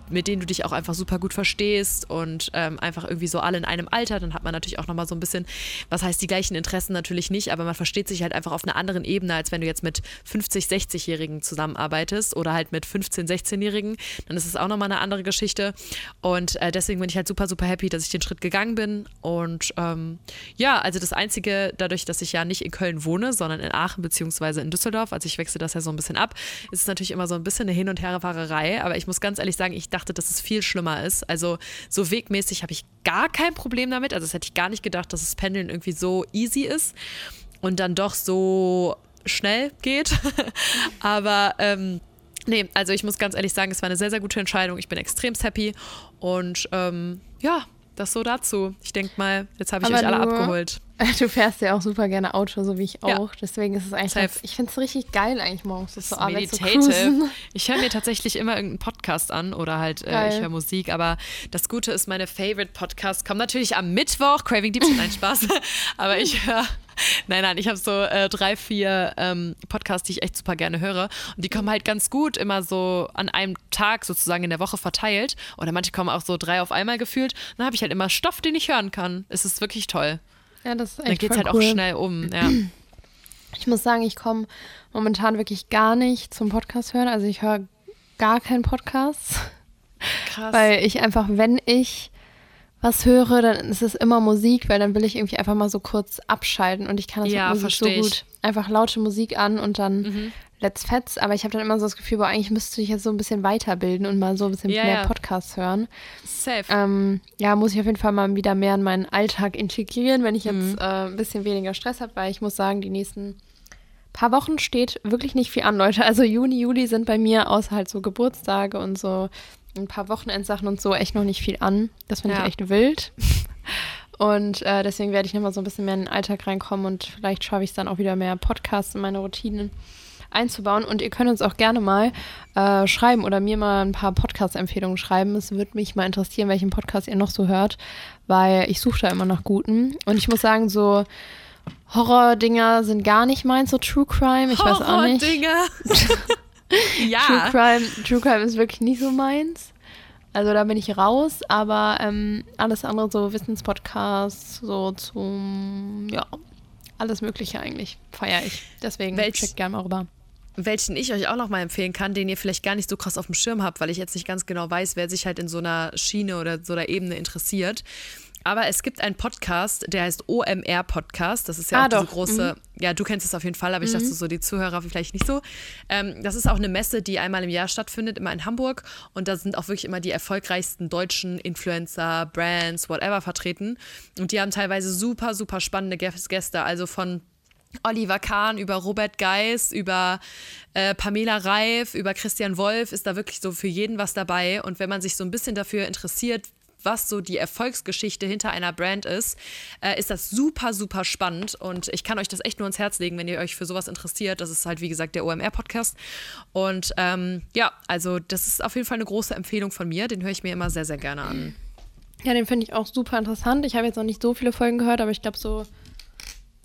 mit denen du dich auch einfach super gut verstehst und ähm, einfach irgendwie so alle in einem Alter. Dann hat man natürlich auch nochmal so ein bisschen, was heißt die gleichen Interessen natürlich nicht, aber man versteht sich halt einfach auf einer anderen Ebene, als wenn du jetzt mit 50, 60-Jährigen zusammenarbeitest oder halt mit 15, 16-Jährigen. Dann ist es auch nochmal eine andere Geschichte. Und äh, deswegen bin ich halt super, super happy, dass ich den Schritt gegangen bin. Und ähm, ja, also das Einzige, dadurch, dass ich ja nicht in Köln wohne, sondern in Aachen beziehungsweise in Düsseldorf, also ich wechsle das ja so ein bisschen ab, ist es natürlich immer so ein bisschen eine Hin- und Herfahrerei. Aber ich muss ganz ehrlich sagen, ich dachte, dachte, dass es viel schlimmer ist. Also so wegmäßig habe ich gar kein Problem damit. Also das hätte ich gar nicht gedacht, dass das Pendeln irgendwie so easy ist und dann doch so schnell geht. (laughs) Aber ähm, nee, also ich muss ganz ehrlich sagen, es war eine sehr, sehr gute Entscheidung. Ich bin extrem happy und ähm, ja, das so dazu. Ich denke mal, jetzt habe ich Aber euch alle abgeholt. (laughs) Du fährst ja auch super gerne Auto, so wie ich auch. Ja. Deswegen ist es eigentlich, ganz, ich finde es richtig geil, eigentlich morgens so zur Arbeit zu cruisen. (laughs) Ich höre mir tatsächlich immer irgendeinen Podcast an oder halt äh, ich höre Musik. Aber das Gute ist, meine Favorite Podcasts kommen natürlich am Mittwoch. Craving Deep, nein, Spaß. (laughs) aber ich höre (laughs) nein, nein, ich habe so äh, drei, vier ähm, Podcasts, die ich echt super gerne höre. Und die kommen halt ganz gut immer so an einem Tag sozusagen in der Woche verteilt. Oder manche kommen auch so drei auf einmal gefühlt. Dann habe ich halt immer Stoff, den ich hören kann. Es ist wirklich toll. Ja, das ist echt Dann geht es halt cool. auch schnell um, ja. (clears throat) Ich muss sagen, ich komme momentan wirklich gar nicht zum Podcast hören. Also ich höre gar keinen Podcast. Krass. Weil ich einfach, wenn ich was höre, dann ist es immer Musik, weil dann will ich irgendwie einfach mal so kurz abschalten und ich kann das ja, mit Musik so gut. Einfach laute Musik an und dann mhm. Let's Fets, aber ich habe dann immer so das Gefühl, boah, eigentlich müsste ich jetzt so ein bisschen weiterbilden und mal so ein bisschen Ja, mehr ja. Podcasts hören. Safe. Ähm, ja, muss ich auf jeden Fall mal wieder mehr in meinen Alltag integrieren, wenn ich jetzt Mhm. äh, ein bisschen weniger Stress habe, weil ich muss sagen, die nächsten paar Wochen steht wirklich nicht viel an, Leute. Also Juni, Juli sind bei mir außer halt so Geburtstage und so ein paar Wochenendsachen und so echt noch nicht viel an. Das finde Ja. ich echt wild. (laughs) Und äh, deswegen werde ich nochmal so ein bisschen mehr in den Alltag reinkommen und vielleicht schaffe ich es dann auch wieder mehr Podcasts in meine Routinen einzubauen. Und ihr könnt uns auch gerne mal äh, schreiben oder mir mal ein paar Podcast-Empfehlungen schreiben. Es würde mich mal interessieren, welchen Podcast ihr noch so hört, weil ich suche da immer nach guten. Und ich muss sagen, so Horror-Dinger sind gar nicht meins, so True Crime. Ich weiß auch nicht. Horror-Dinger. (laughs) True ja. Crime, True Crime ist wirklich nicht so meins. Also da bin ich raus, aber ähm, alles andere, so Wissenspodcasts, so zum, ja, alles Mögliche eigentlich, feiere ich. Deswegen Welch- checkt gerne mal rüber. Welchen ich euch auch noch mal empfehlen kann, den ihr vielleicht gar nicht so krass auf dem Schirm habt, weil ich jetzt nicht ganz genau weiß, wer sich halt in so einer Schiene oder so einer Ebene interessiert. Aber es gibt einen Podcast, der heißt OMR Podcast. Das ist ja Ah, auch diese doch. große, ja, du kennst es auf jeden Fall, aber ich dachte so, die Zuhörer vielleicht nicht so. Ähm, das ist auch eine Messe, die einmal im Jahr stattfindet, immer in Hamburg. Und da sind auch wirklich immer die erfolgreichsten deutschen Influencer, Brands, whatever vertreten. Und die haben teilweise super, super spannende Gäs- Gäste. Also von Oliver Kahn, über Robert Geis, über äh, Pamela Reif, über Christian Wolf ist da wirklich so für jeden was dabei. Und wenn man sich so ein bisschen dafür interessiert, was so die Erfolgsgeschichte hinter einer Brand ist, äh, ist das super, super spannend. Und ich kann euch das echt nur ans Herz legen, wenn ihr euch für sowas interessiert. Das ist halt, wie gesagt, der OMR-Podcast. Und ähm, ja, also das ist auf jeden Fall eine große Empfehlung von mir. Den höre ich mir immer sehr, sehr gerne an. Ja, den finde ich auch super interessant. Ich habe jetzt noch nicht so viele Folgen gehört, aber ich glaube so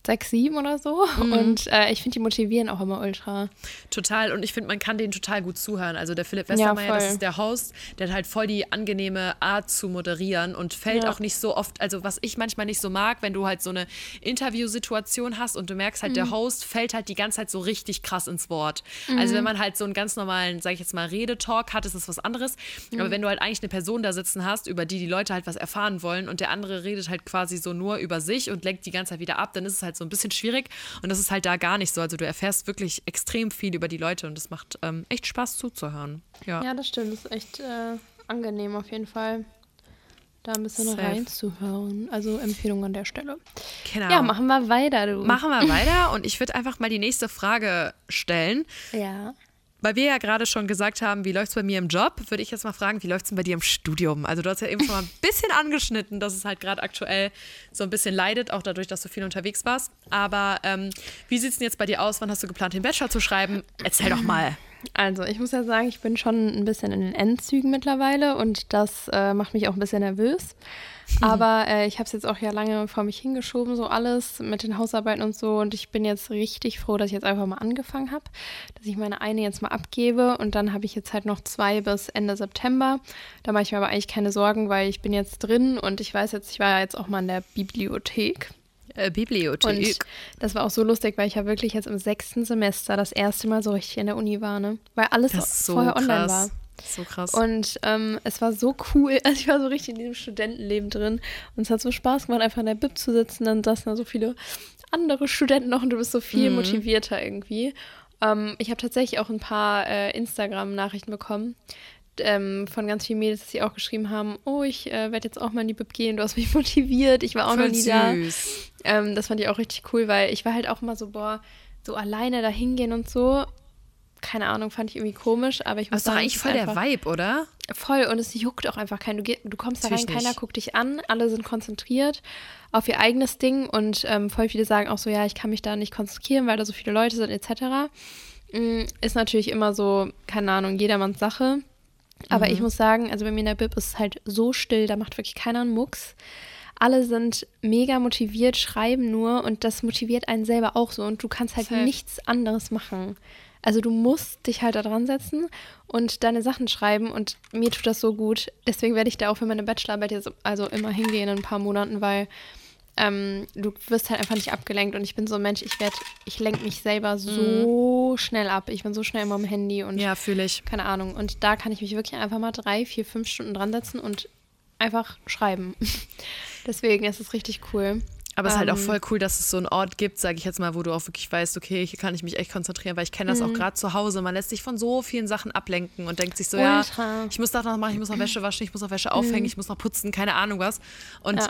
sechs, sieben oder so. Und äh, ich finde, die motivieren auch immer ultra. Total. Und ich finde, man kann denen total gut zuhören. Also der Philipp Westermeier, voll. das ist der Host, der hat halt voll die angenehme Art zu moderieren und fällt Ja. auch nicht so oft, also was ich manchmal nicht so mag, wenn du halt so eine Interviewsituation hast und du merkst halt, Mhm. der Host fällt halt die ganze Zeit so richtig krass ins Wort. Also wenn man halt so einen ganz normalen, sag ich jetzt mal, Redetalk hat, ist das was anderes. Mhm. Aber wenn du halt eigentlich eine Person da sitzen hast, über die die Leute halt was erfahren wollen und der andere redet halt quasi so nur über sich und lenkt die ganze Zeit wieder ab, dann ist es halt so ein bisschen schwierig und das ist halt da gar nicht so. Also du erfährst wirklich extrem viel über die Leute und es macht ähm, echt Spaß zuzuhören. Ja. Ja, das stimmt. Das ist echt äh, angenehm auf jeden Fall, da ein bisschen Safe. reinzuhören. Also Empfehlung an der Stelle. Genau. Ja, machen wir weiter, du. Machen wir weiter und ich würde einfach mal die nächste Frage stellen. Ja. Weil wir ja gerade schon gesagt haben, wie läuft es bei mir im Job, würde ich jetzt mal fragen, wie läuft es denn bei dir im Studium? Also du hast ja eben schon mal ein bisschen angeschnitten, dass es halt gerade aktuell so ein bisschen leidet, auch dadurch, dass du viel unterwegs warst. Aber ähm, wie sieht es denn jetzt bei dir aus? Wann hast du geplant, den Bachelor zu schreiben? Erzähl doch mal. Also, ich muss ja sagen, ich bin schon ein bisschen in den Endzügen mittlerweile und das äh, macht mich auch ein bisschen nervös. Aber äh, ich habe es jetzt auch ja lange vor mich hingeschoben, so alles mit den Hausarbeiten und so. Und ich bin jetzt richtig froh, dass ich jetzt einfach mal angefangen habe, dass ich meine eine jetzt mal abgebe und dann habe ich jetzt halt noch zwei bis Ende September. Da mache ich mir aber eigentlich keine Sorgen, weil ich bin jetzt drin und ich weiß jetzt, ich war ja jetzt auch mal in der Bibliothek. Äh, Und Bibliothek. das war auch so lustig, weil ich ja wirklich jetzt im sechsten Semester das erste Mal so richtig in der Uni war, ne? Weil alles so vorher online krass. war. So krass. Und ähm, es war so cool. (laughs) Also ich war so richtig in diesem Studentenleben drin. Und es hat so Spaß gemacht, einfach in der Bib zu sitzen. Dann saßen da so viele andere Studenten noch und du bist so viel Mhm. motivierter irgendwie. Ähm, ich habe tatsächlich auch ein paar äh, Instagram-Nachrichten bekommen ähm, von ganz vielen Mädels, die auch geschrieben haben, oh, ich äh, werde jetzt auch mal in die Bib gehen, du hast mich (laughs) motiviert, ich war auch noch Voll nie da. süß. Ähm, das fand ich auch richtig cool, weil ich war halt auch immer so, boah, so alleine da hingehen und so. Keine Ahnung, fand ich irgendwie komisch, aber ich Das muss ist doch sagen, eigentlich voll der Vibe, oder? Voll und es juckt auch einfach keinen. Du, du kommst da rein, keiner nicht. guckt dich an, alle sind konzentriert auf ihr eigenes Ding und ähm, voll viele sagen auch so, ja, ich kann mich da nicht konzentrieren, weil da so viele Leute sind etc. Mm, Ist natürlich immer so, keine Ahnung, jedermanns Sache. Aber Mhm. ich muss sagen, also bei mir in der Bib ist es halt so still, da macht wirklich keiner einen Mucks. Alle sind mega motiviert, schreiben nur und das motiviert einen selber auch so und du kannst halt Safe. nichts anderes machen. Also du musst dich halt da dran setzen und deine Sachen schreiben und mir tut das so gut. Deswegen werde ich da auch für meine Bachelorarbeit jetzt also immer hingehen in ein paar Monaten, weil ähm, du wirst halt einfach nicht abgelenkt und ich bin so ein Mensch, ich werde, ich lenke mich selber so schnell ab. Ich bin so schnell immer am Handy und Mhm. Ja, fühle ich. keine Ahnung. Und da kann ich mich wirklich einfach mal drei, vier, fünf Stunden dran setzen und einfach schreiben. (laughs) Deswegen ist es richtig cool. Aber es ist halt auch voll cool, dass es so einen Ort gibt, sage ich jetzt mal, wo du auch wirklich weißt, okay, hier kann ich mich echt konzentrieren, weil ich kenne das mhm. auch gerade zu Hause. Man lässt sich von so vielen Sachen ablenken und denkt sich so, Ultra. ja, ich muss das noch machen, ich muss noch Wäsche waschen, ich muss noch Wäsche aufhängen, mhm. ich muss noch putzen, keine Ahnung was. Und ja.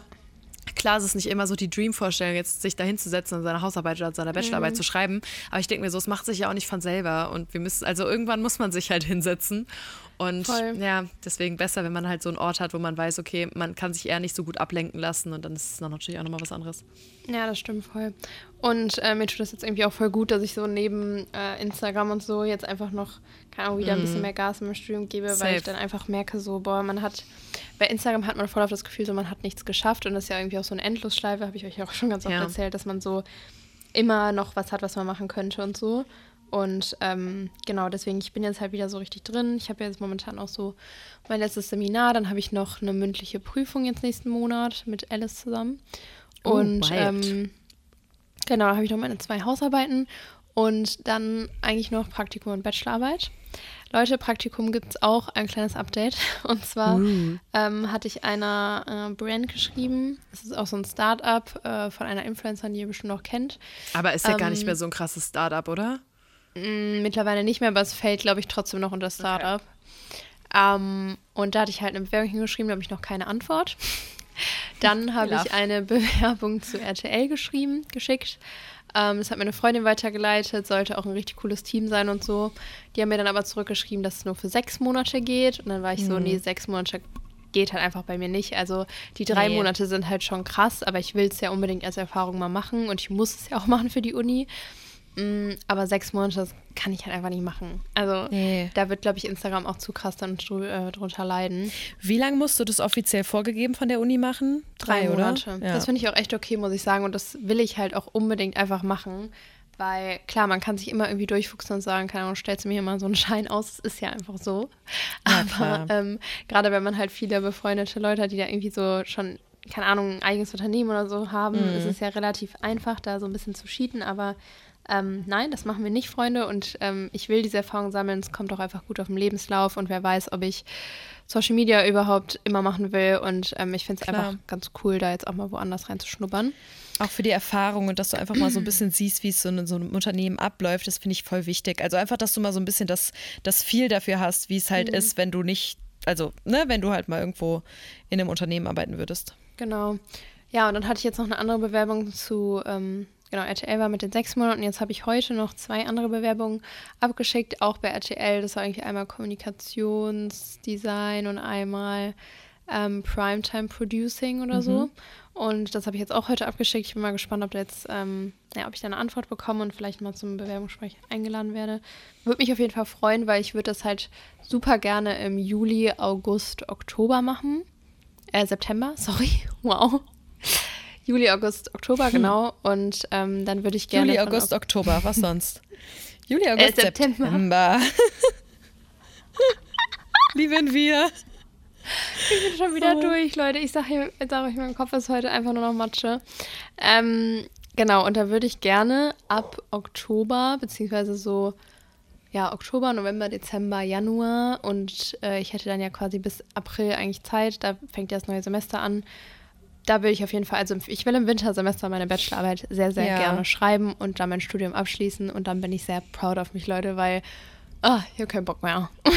Klar, es ist nicht immer so die Dream-Vorstellung, jetzt sich da hinzusetzen und seine Hausarbeit oder seine Bachelorarbeit mhm. zu schreiben. Aber ich denke mir so, es macht sich ja auch nicht von selber. Und wir müssen, also irgendwann muss man sich halt hinsetzen. Und Voll. ja, deswegen besser, wenn man halt so einen Ort hat, wo man weiß, okay, man kann sich eher nicht so gut ablenken lassen und dann ist es dann natürlich auch nochmal was anderes. Ja, das stimmt voll. Und äh, mir tut das jetzt irgendwie auch voll gut, dass ich so neben äh, Instagram und so jetzt einfach noch, keine Ahnung, wieder mm. ein bisschen mhm. mehr Gas im Studium gebe, Safe. weil ich dann einfach merke, so, boah, man hat, bei Instagram hat man voll auf das Gefühl, so, man hat nichts geschafft und das ist ja irgendwie auch so eine Endlosschleife, habe ich euch auch schon ganz oft ja. erzählt, dass man so immer noch was hat, was man machen könnte und so. Und ähm, genau, deswegen, ich bin jetzt halt wieder so richtig drin. Ich habe jetzt momentan auch so mein letztes Seminar. Dann habe ich noch eine mündliche Prüfung jetzt nächsten Monat mit Alice zusammen. Oh, und ähm, genau, habe ich noch meine zwei Hausarbeiten und dann eigentlich noch Praktikum und Bachelorarbeit. Leute, Praktikum gibt es auch ein kleines Update. (laughs) Und zwar mm. ähm, hatte ich einer äh, Brand geschrieben. Das ist auch so ein Startup äh, von einer Influencerin, die ihr bestimmt noch kennt. Aber ist ja ähm, gar nicht ähm, mehr so ein krasses Startup, oder? Mm, mittlerweile nicht mehr, aber es fällt, glaube ich, trotzdem noch unter Startup. Okay. Ähm, und da hatte ich halt eine Bewerbung hingeschrieben, da habe ich noch keine Antwort. (laughs) Dann habe ich eine Bewerbung zu RTL geschrieben, geschickt. Ähm, das hat meine Freundin weitergeleitet, sollte auch ein richtig cooles Team sein und so. Die haben mir dann aber zurückgeschrieben, dass es nur für sechs Monate geht. Und dann war ich mhm. so, nee, sechs Monate geht halt einfach bei mir nicht. Also die drei nee. Monate sind halt schon krass, aber ich will es ja unbedingt als Erfahrung mal machen und ich muss es ja auch (laughs) machen für die Uni. Mm, aber sechs Monate, das kann ich halt einfach nicht machen. Also nee. da wird, glaube ich, Instagram auch zu krass dann äh, drunter leiden. Wie lange musst du das offiziell vorgegeben von der Uni machen? Drei, Drei Monate. Ja. Das finde ich auch echt okay, muss ich sagen. Und das will ich halt auch unbedingt einfach machen. Weil klar, man kann sich immer irgendwie durchfuchsen und sagen, keine Ahnung, stellst du mir mal so einen Schein aus, das ist ja einfach so. Ja, Aber ähm, gerade wenn man halt viele befreundete Leute hat, die da irgendwie so schon, keine Ahnung, ein eigenes Unternehmen oder so haben, mhm. ist es ja relativ einfach, da so ein bisschen zu cheaten. Aber ähm, nein, das machen wir nicht, Freunde. Und ähm, ich will diese Erfahrung sammeln. Es kommt auch einfach gut auf den Lebenslauf. Und wer weiß, ob ich Social Media überhaupt immer machen will. Und ähm, ich finde es einfach ganz cool, da jetzt auch mal woanders reinzuschnuppern. Auch für die Erfahrung und dass du einfach mal so ein bisschen siehst, wie es so in so einem Unternehmen abläuft, das finde ich voll wichtig. Also einfach, dass du mal so ein bisschen das, das Feel dafür hast, wie es halt mhm. ist, wenn du nicht, also, ne, wenn du halt mal irgendwo in einem Unternehmen arbeiten würdest. Genau. Ja, und dann hatte ich jetzt noch eine andere Bewerbung zu ähm, genau, RTL war mit den sechs Monaten. Jetzt habe ich heute noch zwei andere Bewerbungen abgeschickt, auch bei RTL. Das war eigentlich einmal Kommunikationsdesign und einmal ähm, Primetime Producing oder mhm. so. Und das habe ich jetzt auch heute abgeschickt. Ich bin mal gespannt, ob, jetzt, ähm, ja, ob ich da eine Antwort bekomme und vielleicht mal zum Bewerbungsgespräch eingeladen werde. Würde mich auf jeden Fall freuen, weil ich würde das halt super gerne im Juli, August, Oktober machen. Äh, September, (laughs) sorry. Wow. Juli, August, Oktober, hm. genau. Und ähm, dann würde ich gerne. Juli, August, Oktober, was sonst? (laughs) Juli, August, äh, September. September. (laughs) Lieben wir. Ich bin schon wieder oh. durch, Leute. Ich sage sag euch, mein Kopf ist heute einfach nur noch Matsche. Ähm, genau, und da würde ich gerne ab Oktober, beziehungsweise so, ja, Oktober, November, Dezember, Januar und äh, ich hätte dann ja quasi bis April eigentlich Zeit, da fängt ja das neue Semester an, da will ich auf jeden Fall, also ich will im Wintersemester meine Bachelorarbeit sehr, sehr ja. gerne schreiben und dann mein Studium abschließen und dann bin ich sehr proud auf mich, Leute, weil oh, ich habe keinen Bock mehr. (laughs)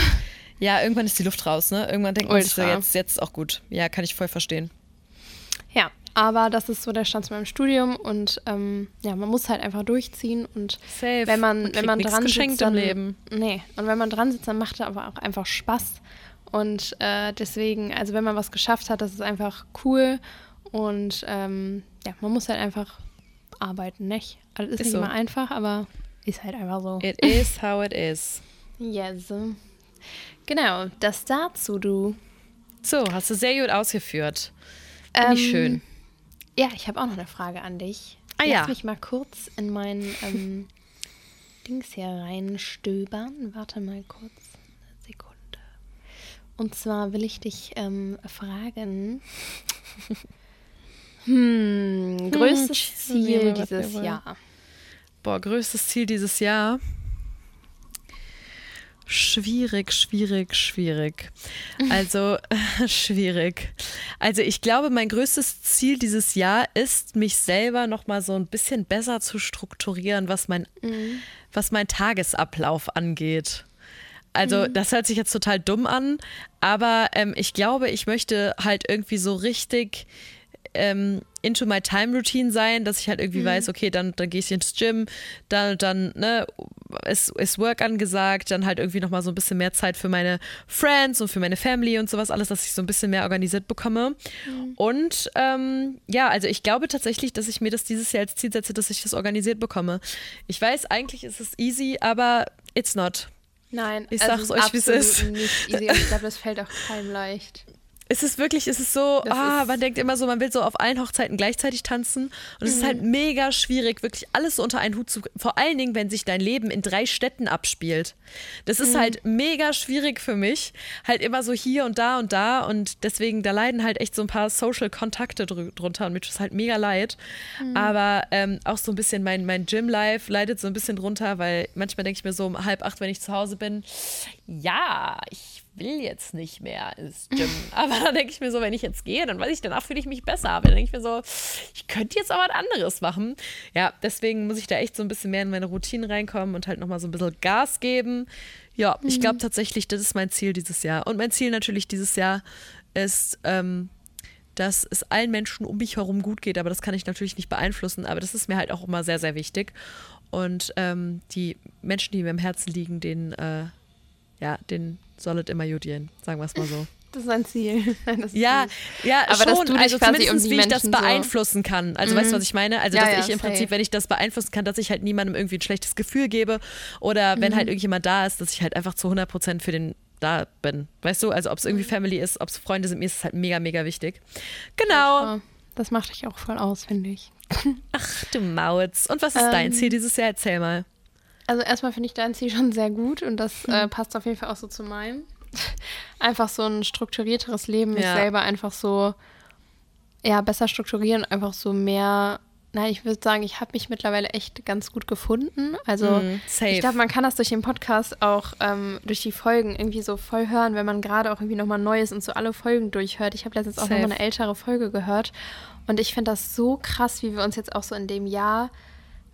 Ja, irgendwann ist die Luft raus, ne? Irgendwann denkt man sich so, jetzt, jetzt auch gut. Ja, kann ich voll verstehen. Ja, aber das ist so der Stand zu meinem Studium und ähm, ja, man muss halt einfach durchziehen und Safe. wenn man, man wenn man dran sitzt, dann, Leben. nee, und wenn man dran sitzt, dann macht es aber auch einfach Spaß und äh, deswegen, also wenn man was geschafft hat, das ist einfach cool und ähm, ja, man muss halt einfach arbeiten, nicht? Also ist, ist nicht so. immer einfach, aber ist halt einfach so. It is how it is. (laughs) Yes. Genau, das dazu, du. So, hast du sehr gut ausgeführt. Finde ähm, ich schön. Ja, ich habe auch noch eine Frage an dich. Ah Lass ja. mich mal kurz in mein ähm, (laughs) Dings hier reinstöbern. Warte mal kurz eine Sekunde. Und zwar will ich dich ähm, fragen. (laughs) Hm, größtes hm, Ziel dieses Jahr. Boah, größtes Ziel dieses Jahr. Schwierig, schwierig, schwierig. (laughs) Also (laughs) schwierig. Also ich glaube, mein größtes Ziel dieses Jahr ist, mich selber noch mal so ein bisschen besser zu strukturieren, was mein, mhm. was mein Tagesablauf angeht. Also mhm. das hört sich jetzt total dumm an, aber ähm, ich glaube, ich möchte halt irgendwie so richtig ähm, into my time routine sein, dass ich halt irgendwie mhm. weiß, okay, dann, dann gehe ich ins Gym, dann, dann, ne, ist, ist Work angesagt, dann halt irgendwie nochmal so ein bisschen mehr Zeit für meine Friends und für meine Family und sowas, alles, dass ich so ein bisschen mehr organisiert bekomme. Mhm. Und ähm, ja, also ich glaube tatsächlich, dass ich mir das dieses Jahr als Ziel setze, dass ich das organisiert bekomme. Ich weiß, eigentlich ist es easy, aber it's not. Nein, ich also sag's euch, wie es ist. Nicht easy. (laughs) Ich glaube, das fällt auch keinem leicht. Es ist wirklich, es ist so, ah, man denkt immer so, man will so auf allen Hochzeiten gleichzeitig tanzen. Und mhm. es ist halt mhm. mega schwierig, wirklich alles so unter einen Hut zu. Vor allen Dingen, wenn sich dein Leben in drei Städten abspielt. Das ist mhm. halt mega schwierig für mich. Halt immer so hier und da und da. Und deswegen, da leiden halt echt so ein paar Social-Kontakte dr drunter. Und mir tut es halt mega leid. Mhm. Aber ähm, auch so ein bisschen mein, mein Gym-Life leidet so ein bisschen drunter, weil manchmal denke ich mir so um halb acht, wenn ich zu Hause bin, ja, ich will jetzt nicht mehr ins (laughs) Gym. Aber dann denke ich mir so, wenn ich jetzt gehe, dann weiß ich, danach fühle ich mich besser. Aber dann denke ich mir so, ich könnte jetzt aber was anderes machen. Ja, deswegen muss ich da echt so ein bisschen mehr in meine Routine reinkommen und halt nochmal so ein bisschen Gas geben. Ja, mhm. ich glaube tatsächlich, das ist mein Ziel dieses Jahr. Und mein Ziel natürlich dieses Jahr ist, ähm, dass es allen Menschen um mich herum gut geht. Aber das kann ich natürlich nicht beeinflussen. Aber das ist mir halt auch immer sehr, sehr wichtig. Und ähm, die Menschen, die mir im Herzen liegen, denen, äh, ja, den soll es immer gut gehen, sagen wir es mal so. (laughs) Das ist ein Ziel. (laughs) Ist ja, Ziel. ja, aber schon. also zumindest, um wie ich das beeinflussen so. kann. Also, mhm. weißt du, was ich meine? Also, ja, dass ja, ich im safe. Prinzip, wenn ich das beeinflussen kann, dass ich halt niemandem irgendwie ein schlechtes Gefühl gebe oder wenn mhm. halt irgendjemand da ist, dass ich halt einfach zu 100 Prozent für den da bin. Weißt du? Also, ob es irgendwie mhm. Family ist, ob es Freunde sind, mir ist es halt mega, mega wichtig. Genau. Das macht dich auch voll aus, finde ich. Ach, du Mautz. Und was ist ähm, dein Ziel dieses Jahr? Erzähl mal. Also erstmal finde ich dein Ziel schon sehr gut und das äh, hm. passt auf jeden Fall auch so zu meinem. (laughs) einfach so ein strukturierteres Leben, mich ja. selber einfach so ja, besser strukturieren, einfach so mehr. Nein, ich würde sagen, ich habe mich mittlerweile echt ganz gut gefunden. Also mm, ich glaube, man kann das durch den Podcast auch ähm, durch die Folgen irgendwie so voll hören, wenn man gerade auch irgendwie nochmal Neues und so alle Folgen durchhört. Ich habe letztens auch nochmal eine ältere Folge gehört und ich finde das so krass, wie wir uns jetzt auch so in dem Jahr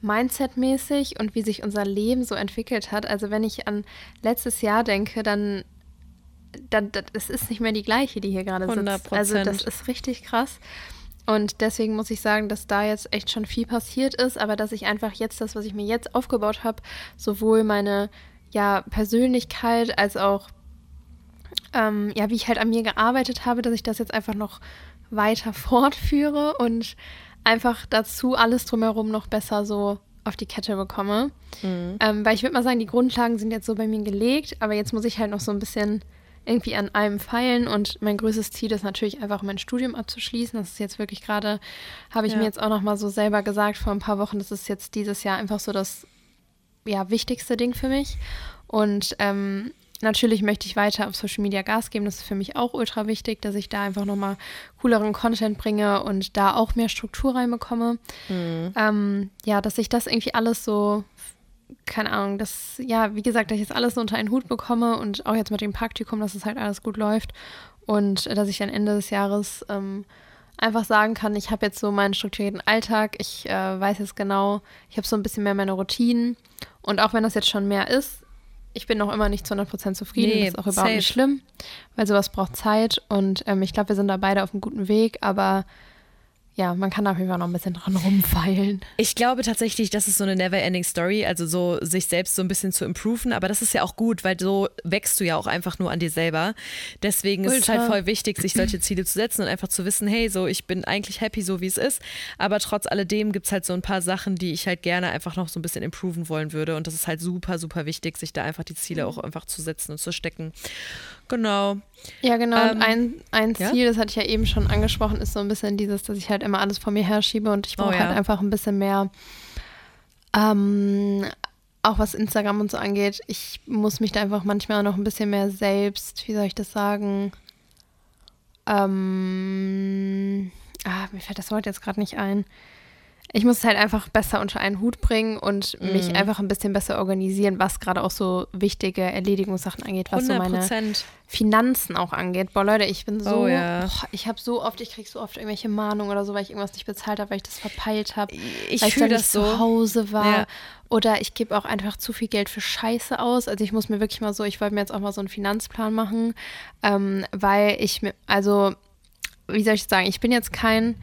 Mindset-mäßig und wie sich unser Leben so entwickelt hat. Also wenn ich an letztes Jahr denke, dann, dann das ist nicht mehr die gleiche, die hier gerade sitzt. 100%. Also das ist richtig krass. Und deswegen muss ich sagen, dass da jetzt echt schon viel passiert ist, aber dass ich einfach jetzt das, was ich mir jetzt aufgebaut habe, sowohl meine ja, Persönlichkeit als auch ähm, ja, wie ich halt an mir gearbeitet habe, dass ich das jetzt einfach noch weiter (laughs) fortführe und einfach dazu alles drumherum noch besser so auf die Kette bekomme. Mhm. Ähm, weil ich würde mal sagen, die Grundlagen sind jetzt so bei mir gelegt, aber jetzt muss ich halt noch so ein bisschen irgendwie an einem feilen und mein größtes Ziel ist natürlich einfach mein Studium abzuschließen. Das ist jetzt wirklich gerade, habe ich ja. mir jetzt auch noch mal so selber gesagt vor ein paar Wochen, das ist jetzt dieses Jahr einfach so das ja, wichtigste Ding für mich. Und ähm, Natürlich möchte ich weiter auf Social Media Gas geben. Das ist für mich auch ultra wichtig, dass ich da einfach nochmal cooleren Content bringe und da auch mehr Struktur reinbekomme. Mhm. Ähm, ja, dass ich das irgendwie alles so, keine Ahnung, dass, ja, wie gesagt, dass ich jetzt alles so unter einen Hut bekomme und auch jetzt mit dem Praktikum, dass es halt alles gut läuft und dass ich dann Ende des Jahres ähm, einfach sagen kann, ich habe jetzt so meinen strukturierten Alltag, ich äh, weiß jetzt genau, ich habe so ein bisschen mehr meine Routinen und auch wenn das jetzt schon mehr ist, ich bin noch immer nicht zu 100% zufrieden. Nee, das ist auch überhaupt safe. nicht schlimm, weil sowas braucht Zeit und ähm, ich glaube, wir sind da beide auf einem guten Weg, aber ja, man kann da auf jeden Fall noch ein bisschen dran rumfeilen. Ich glaube tatsächlich, das ist so eine never-ending Story, also so sich selbst so ein bisschen zu improven, aber das ist ja auch gut, weil so wächst du ja auch einfach nur an dir selber. Deswegen Ultra. ist es halt voll wichtig, sich solche Ziele zu setzen und einfach zu wissen, hey, so ich bin eigentlich happy, so wie es ist, aber trotz alledem gibt es halt so ein paar Sachen, die ich halt gerne einfach noch so ein bisschen improven wollen würde und das ist halt super, super wichtig, sich da einfach die Ziele auch einfach zu setzen und zu stecken. Genau. Ja, genau. Ähm, und ein, ein Ziel, ja? das hatte ich ja eben schon angesprochen, ist so ein bisschen dieses, dass ich halt immer alles vor mir herschiebe und ich brauche oh, ja. halt einfach ein bisschen mehr, ähm, auch was Instagram und so angeht. Ich muss mich da einfach manchmal noch ein bisschen mehr selbst, wie soll ich das sagen? Ähm, ah, mir fällt das Wort jetzt gerade nicht ein. Ich muss es halt einfach besser unter einen Hut bringen und mich Mhm. einfach ein bisschen besser organisieren, was gerade auch so wichtige Erledigungssachen angeht, was so 100 meine Prozent. Finanzen auch angeht. Boah, Leute, ich bin so, Oh ja. boah, ich habe so oft, ich krieg so oft irgendwelche Mahnungen oder so, weil ich irgendwas nicht bezahlt habe, weil ich das verpeilt habe, Ich weil ich dann das nicht zu so. Hause war. Ja. Oder ich gebe auch einfach zu viel Geld für Scheiße aus. Also ich muss mir wirklich mal so, ich wollte mir jetzt auch mal so einen Finanzplan machen, ähm, weil ich mir, also, wie soll ich sagen, ich bin jetzt kein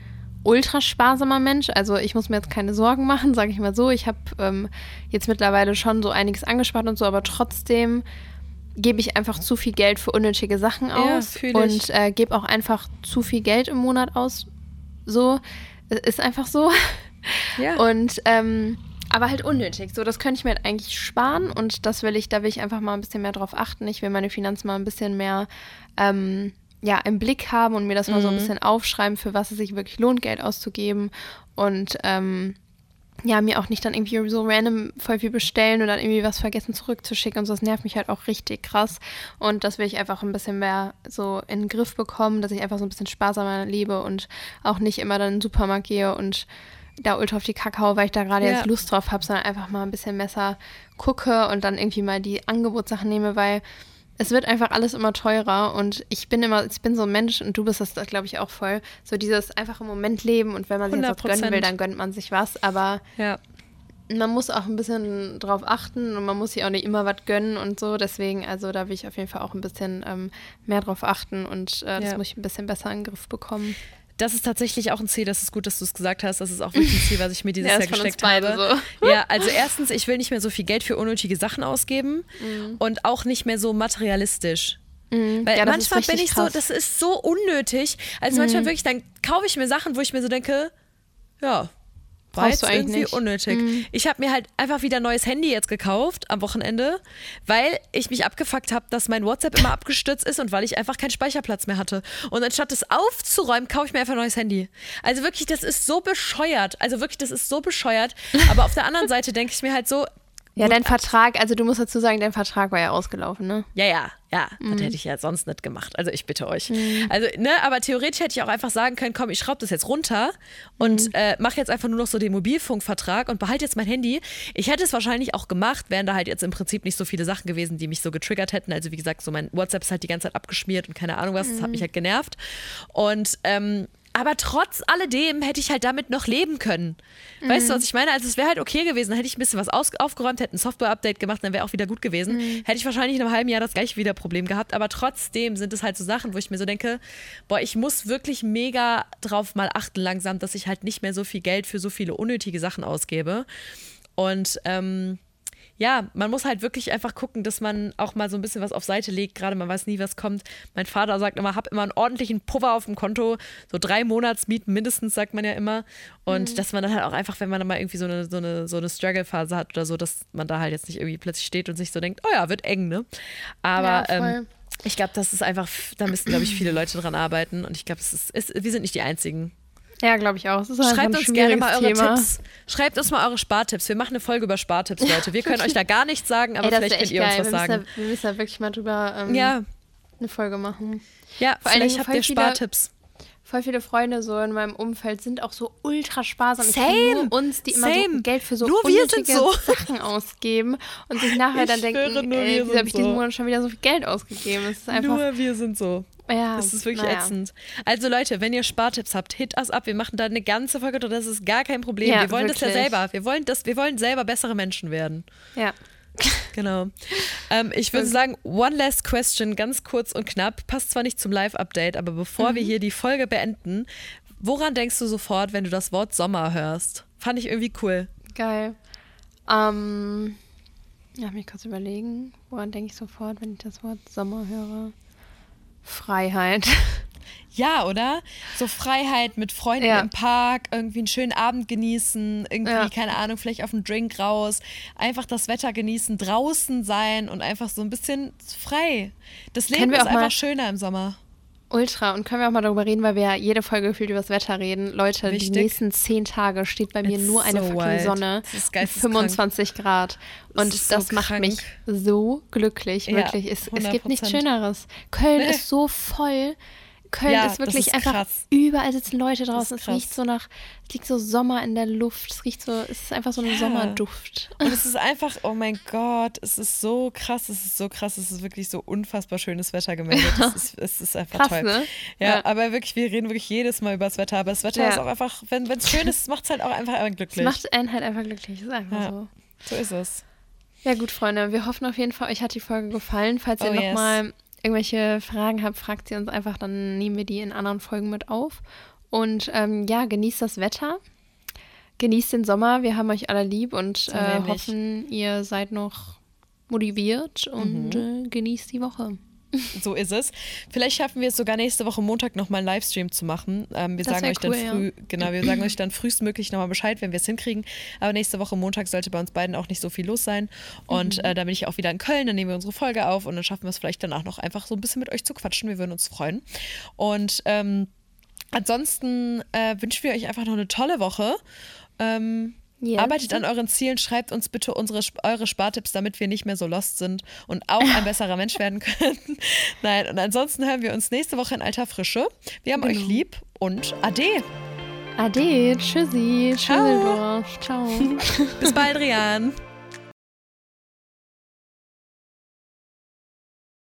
ultra sparsamer Mensch. Also ich muss mir jetzt keine Sorgen machen, sage ich mal so. Ich habe ähm, jetzt mittlerweile schon so einiges angespart und so, aber trotzdem gebe ich einfach zu viel Geld für unnötige Sachen Ja, aus ich. und äh, gebe auch einfach zu viel Geld im Monat aus. So, ist einfach so. Ja. Und ähm, aber halt unnötig. So, das könnte ich mir halt eigentlich sparen und das will ich, da will ich einfach mal ein bisschen mehr drauf achten. Ich will meine Finanzen mal ein bisschen mehr ähm, ja, im Blick haben und mir das mal so ein Mhm. bisschen aufschreiben, für was es sich wirklich lohnt, Geld auszugeben. Und ähm, ja, mir auch nicht dann irgendwie so random voll viel bestellen und dann irgendwie was vergessen zurückzuschicken und so. Das nervt mich halt auch richtig krass. Und das will ich einfach ein bisschen mehr so in den Griff bekommen, dass ich einfach so ein bisschen sparsamer lebe und auch nicht immer dann in den Supermarkt gehe und da ultra auf die Kakao, weil ich da gerade Ja. jetzt Lust drauf habe, sondern einfach mal ein bisschen besser gucke und dann irgendwie mal die Angebotssachen nehme, weil es wird einfach alles immer teurer und ich bin immer, ich bin so ein Mensch und du bist das, glaube ich, auch voll. So dieses einfach im Moment leben und wenn man sich jetzt was gönnen 100%. will, dann gönnt man sich was, aber ja. man muss auch ein bisschen drauf achten und man muss sich auch nicht immer was gönnen und so. Deswegen, also da will ich auf jeden Fall auch ein bisschen ähm, mehr drauf achten und äh, das Ja. muss ich ein bisschen besser in den Griff bekommen. Das ist tatsächlich auch ein Ziel, das ist gut, dass du es gesagt hast. Das ist auch wirklich ein Ziel, was ich mir dieses Ja, Jahr gesteckt habe. Ja, also erstens, ich will nicht mehr so viel Geld für unnötige Sachen ausgeben und auch nicht mehr so materialistisch. Mhm. Weil ja, manchmal bin ich so, krass. Mhm. das ist so unnötig. Also manchmal wirklich, dann kaufe ich mir Sachen, wo ich mir so denke, ja, war Brauchst jetzt irgendwie nicht. Mhm. unnötig. Ich habe mir halt einfach wieder ein neues Handy jetzt gekauft am Wochenende, weil ich mich abgefuckt habe, dass mein WhatsApp immer abgestürzt ist und weil ich einfach keinen Speicherplatz mehr hatte. Und anstatt es aufzuräumen, kaufe ich mir einfach ein neues Handy. Also wirklich, das ist so bescheuert. Also wirklich, das ist so bescheuert. Aber auf der anderen Seite denke ich mir halt so, ja, dein Vertrag, also du musst dazu sagen, dein Vertrag war ja ausgelaufen, ne? Ja, ja, ja, Mhm. das hätte ich ja sonst nicht gemacht. Also ich bitte euch. Also, ne, aber theoretisch hätte ich auch einfach sagen können, komm, ich schraube das jetzt runter und Mhm. äh, mache jetzt einfach nur noch so den Mobilfunkvertrag und behalte jetzt mein Handy. Ich hätte es wahrscheinlich auch gemacht, wären da halt jetzt im Prinzip nicht so viele Sachen gewesen, die mich so getriggert hätten. Also wie gesagt, so mein WhatsApp ist halt die ganze Zeit abgeschmiert und keine Ahnung was, das Mhm. hat mich halt genervt. Und ähm, aber trotz alledem hätte ich halt damit noch leben können. Weißt Mhm. du, was ich meine? Also es wäre halt okay gewesen, hätte ich ein bisschen was aus aufgeräumt, hätte ein Software-Update gemacht, dann wäre auch wieder gut gewesen. Mhm. Hätte ich wahrscheinlich in einem halben Jahr das gleiche wieder Problem gehabt. Aber trotzdem sind es halt so Sachen, wo ich mir so denke, boah, ich muss wirklich mega drauf mal achten langsam, dass ich halt nicht mehr so viel Geld für so viele unnötige Sachen ausgebe. Und ähm, ja, man muss halt wirklich einfach gucken, dass man auch mal so ein bisschen was auf Seite legt. Gerade man weiß nie, was kommt. Mein Vater sagt immer, hab immer einen ordentlichen Puffer auf dem Konto. So drei Monatsmieten mindestens, sagt man ja immer. Und dass man dann halt auch einfach, wenn man dann mal irgendwie so eine, so eine, so eine Struggle-Phase hat oder so, dass man da halt jetzt nicht irgendwie plötzlich steht und sich so denkt, oh ja, wird eng, ne? Aber Ja, ähm, ich glaube, das ist einfach, da müssen, glaube ich, viele Leute dran arbeiten. Und ich glaube, es ist, es, wir sind nicht die Einzigen. Ja, glaube ich auch. Einfach Schreibt uns gerne mal eure Thema. Tipps. Schreibt uns mal eure Spartipps. Wir machen eine Folge über Spartipps, Leute. Wir können (laughs) euch da gar nichts sagen, aber Ey, vielleicht könnt ihr uns geil. was wir müssen sagen. Da, wir müssen da wirklich mal drüber ähm, Ja, eine Folge machen. ja, Vor vielleicht habt voll ihr viele- Spartipps. Voll viele Freunde so in meinem Umfeld sind auch so ultra sparsam. Ich Same. nur uns, die immer so. Geld für so Nur wir sind unnötige so. (laughs) (laughs) Sachen ausgeben und sich nachher Ich dann denken, ey, wieso habe ich diesen so. Monat schon wieder so viel Geld ausgegeben? Es ist einfach, Nur wir sind so. Ja, Das ist wirklich naja. ätzend. Also Leute, wenn ihr Spartipps habt, hit us ab. Wir machen da eine ganze Folge drüber. Das ist gar kein Problem. Ja, wir wollen das ja wirklich. selber. Wir wollen, das, wir wollen selber bessere Menschen werden. Ja. (laughs) Genau. Ähm, ich würde sagen, one last question, ganz kurz und knapp. Passt zwar nicht zum Live-Update, aber bevor Mhm. wir hier die Folge beenden, woran denkst du sofort, wenn du das Wort Sommer hörst? Fand ich irgendwie cool. Geil. Ähm, lass mich kurz überlegen. Woran denke ich sofort, wenn ich das Wort Sommer höre? Freiheit. Ja, oder? So Freiheit mit Freunden Ja. im Park, irgendwie einen schönen Abend genießen, irgendwie, Ja. keine Ahnung, vielleicht auf einen Drink raus, einfach das Wetter genießen, draußen sein und einfach so ein bisschen frei. Das Leben ist einfach mal- schöner im Sommer. Ultra. Und können wir auch mal darüber reden, weil wir ja jede Folge gefühlt über das Wetter reden. Leute, Wichtig. die nächsten zehn Tage steht bei mir It's nur eine so fucking wild. Sonne. Das ist und geisteskrank. 25 Grad. Das Und ist so das macht krank. mich so glücklich, Ja, wirklich. Es, es gibt nichts 100%. Schöneres. Köln Nee. ist (laughs) so voll. Köln Ja, ist wirklich ist einfach krass. überall sitzen Leute draußen. Es riecht so nach, es liegt so Sommer in der Luft. Es riecht so, es ist einfach so ein Ja. Sommerduft. Und es (laughs) ist einfach, oh mein Gott, es ist so krass, es ist so krass, es ist wirklich so unfassbar schönes Wetter gemeldet. Es ist, es ist einfach Krass, toll. ne? Ja, aber wirklich, wir reden wirklich jedes Mal über das Wetter. Aber das Wetter ist auch einfach, wenn es schön ist, macht es halt auch einfach Es glücklich. macht einen halt einfach glücklich. Ist einfach so. so ist es. Ja gut, Freunde, wir hoffen auf jeden Fall, euch hat die Folge gefallen. Falls ihr Oh, yes. Irgendwelche Fragen habt, fragt sie uns einfach, dann nehmen wir die in anderen Folgen mit auf. Und ähm, ja, genießt das Wetter. Genießt den Sommer. Wir haben euch alle lieb und äh, hoffen, ihr seid noch motiviert und Mhm. äh, genießt die Woche. (laughs) So ist es. Vielleicht schaffen wir es sogar nächste Woche Montag nochmal einen Livestream zu machen. Ähm, wir Das sagen euch dann cool, ja. früh, genau, wir sagen euch dann frühestmöglich nochmal Bescheid, wenn wir es hinkriegen. Aber nächste Woche Montag sollte bei uns beiden auch nicht so viel los sein. Und Mhm. äh, da bin ich auch wieder in Köln, dann nehmen wir unsere Folge auf und dann schaffen wir es vielleicht danach noch einfach so ein bisschen mit euch zu quatschen. Wir würden uns freuen. Und ähm, ansonsten äh, wünschen wir euch einfach noch eine tolle Woche. Ähm, Yes. Arbeitet an euren Zielen, schreibt uns bitte unsere, eure Spartipps, damit wir nicht mehr so lost sind und auch ein (laughs) besserer Mensch werden können. (laughs) Nein, und ansonsten hören wir uns nächste Woche in alter Frische. Wir haben euch Genau. lieb und ade. Ade, tschüssi, Ciao. Ciao. (laughs) Bis bald, Rian.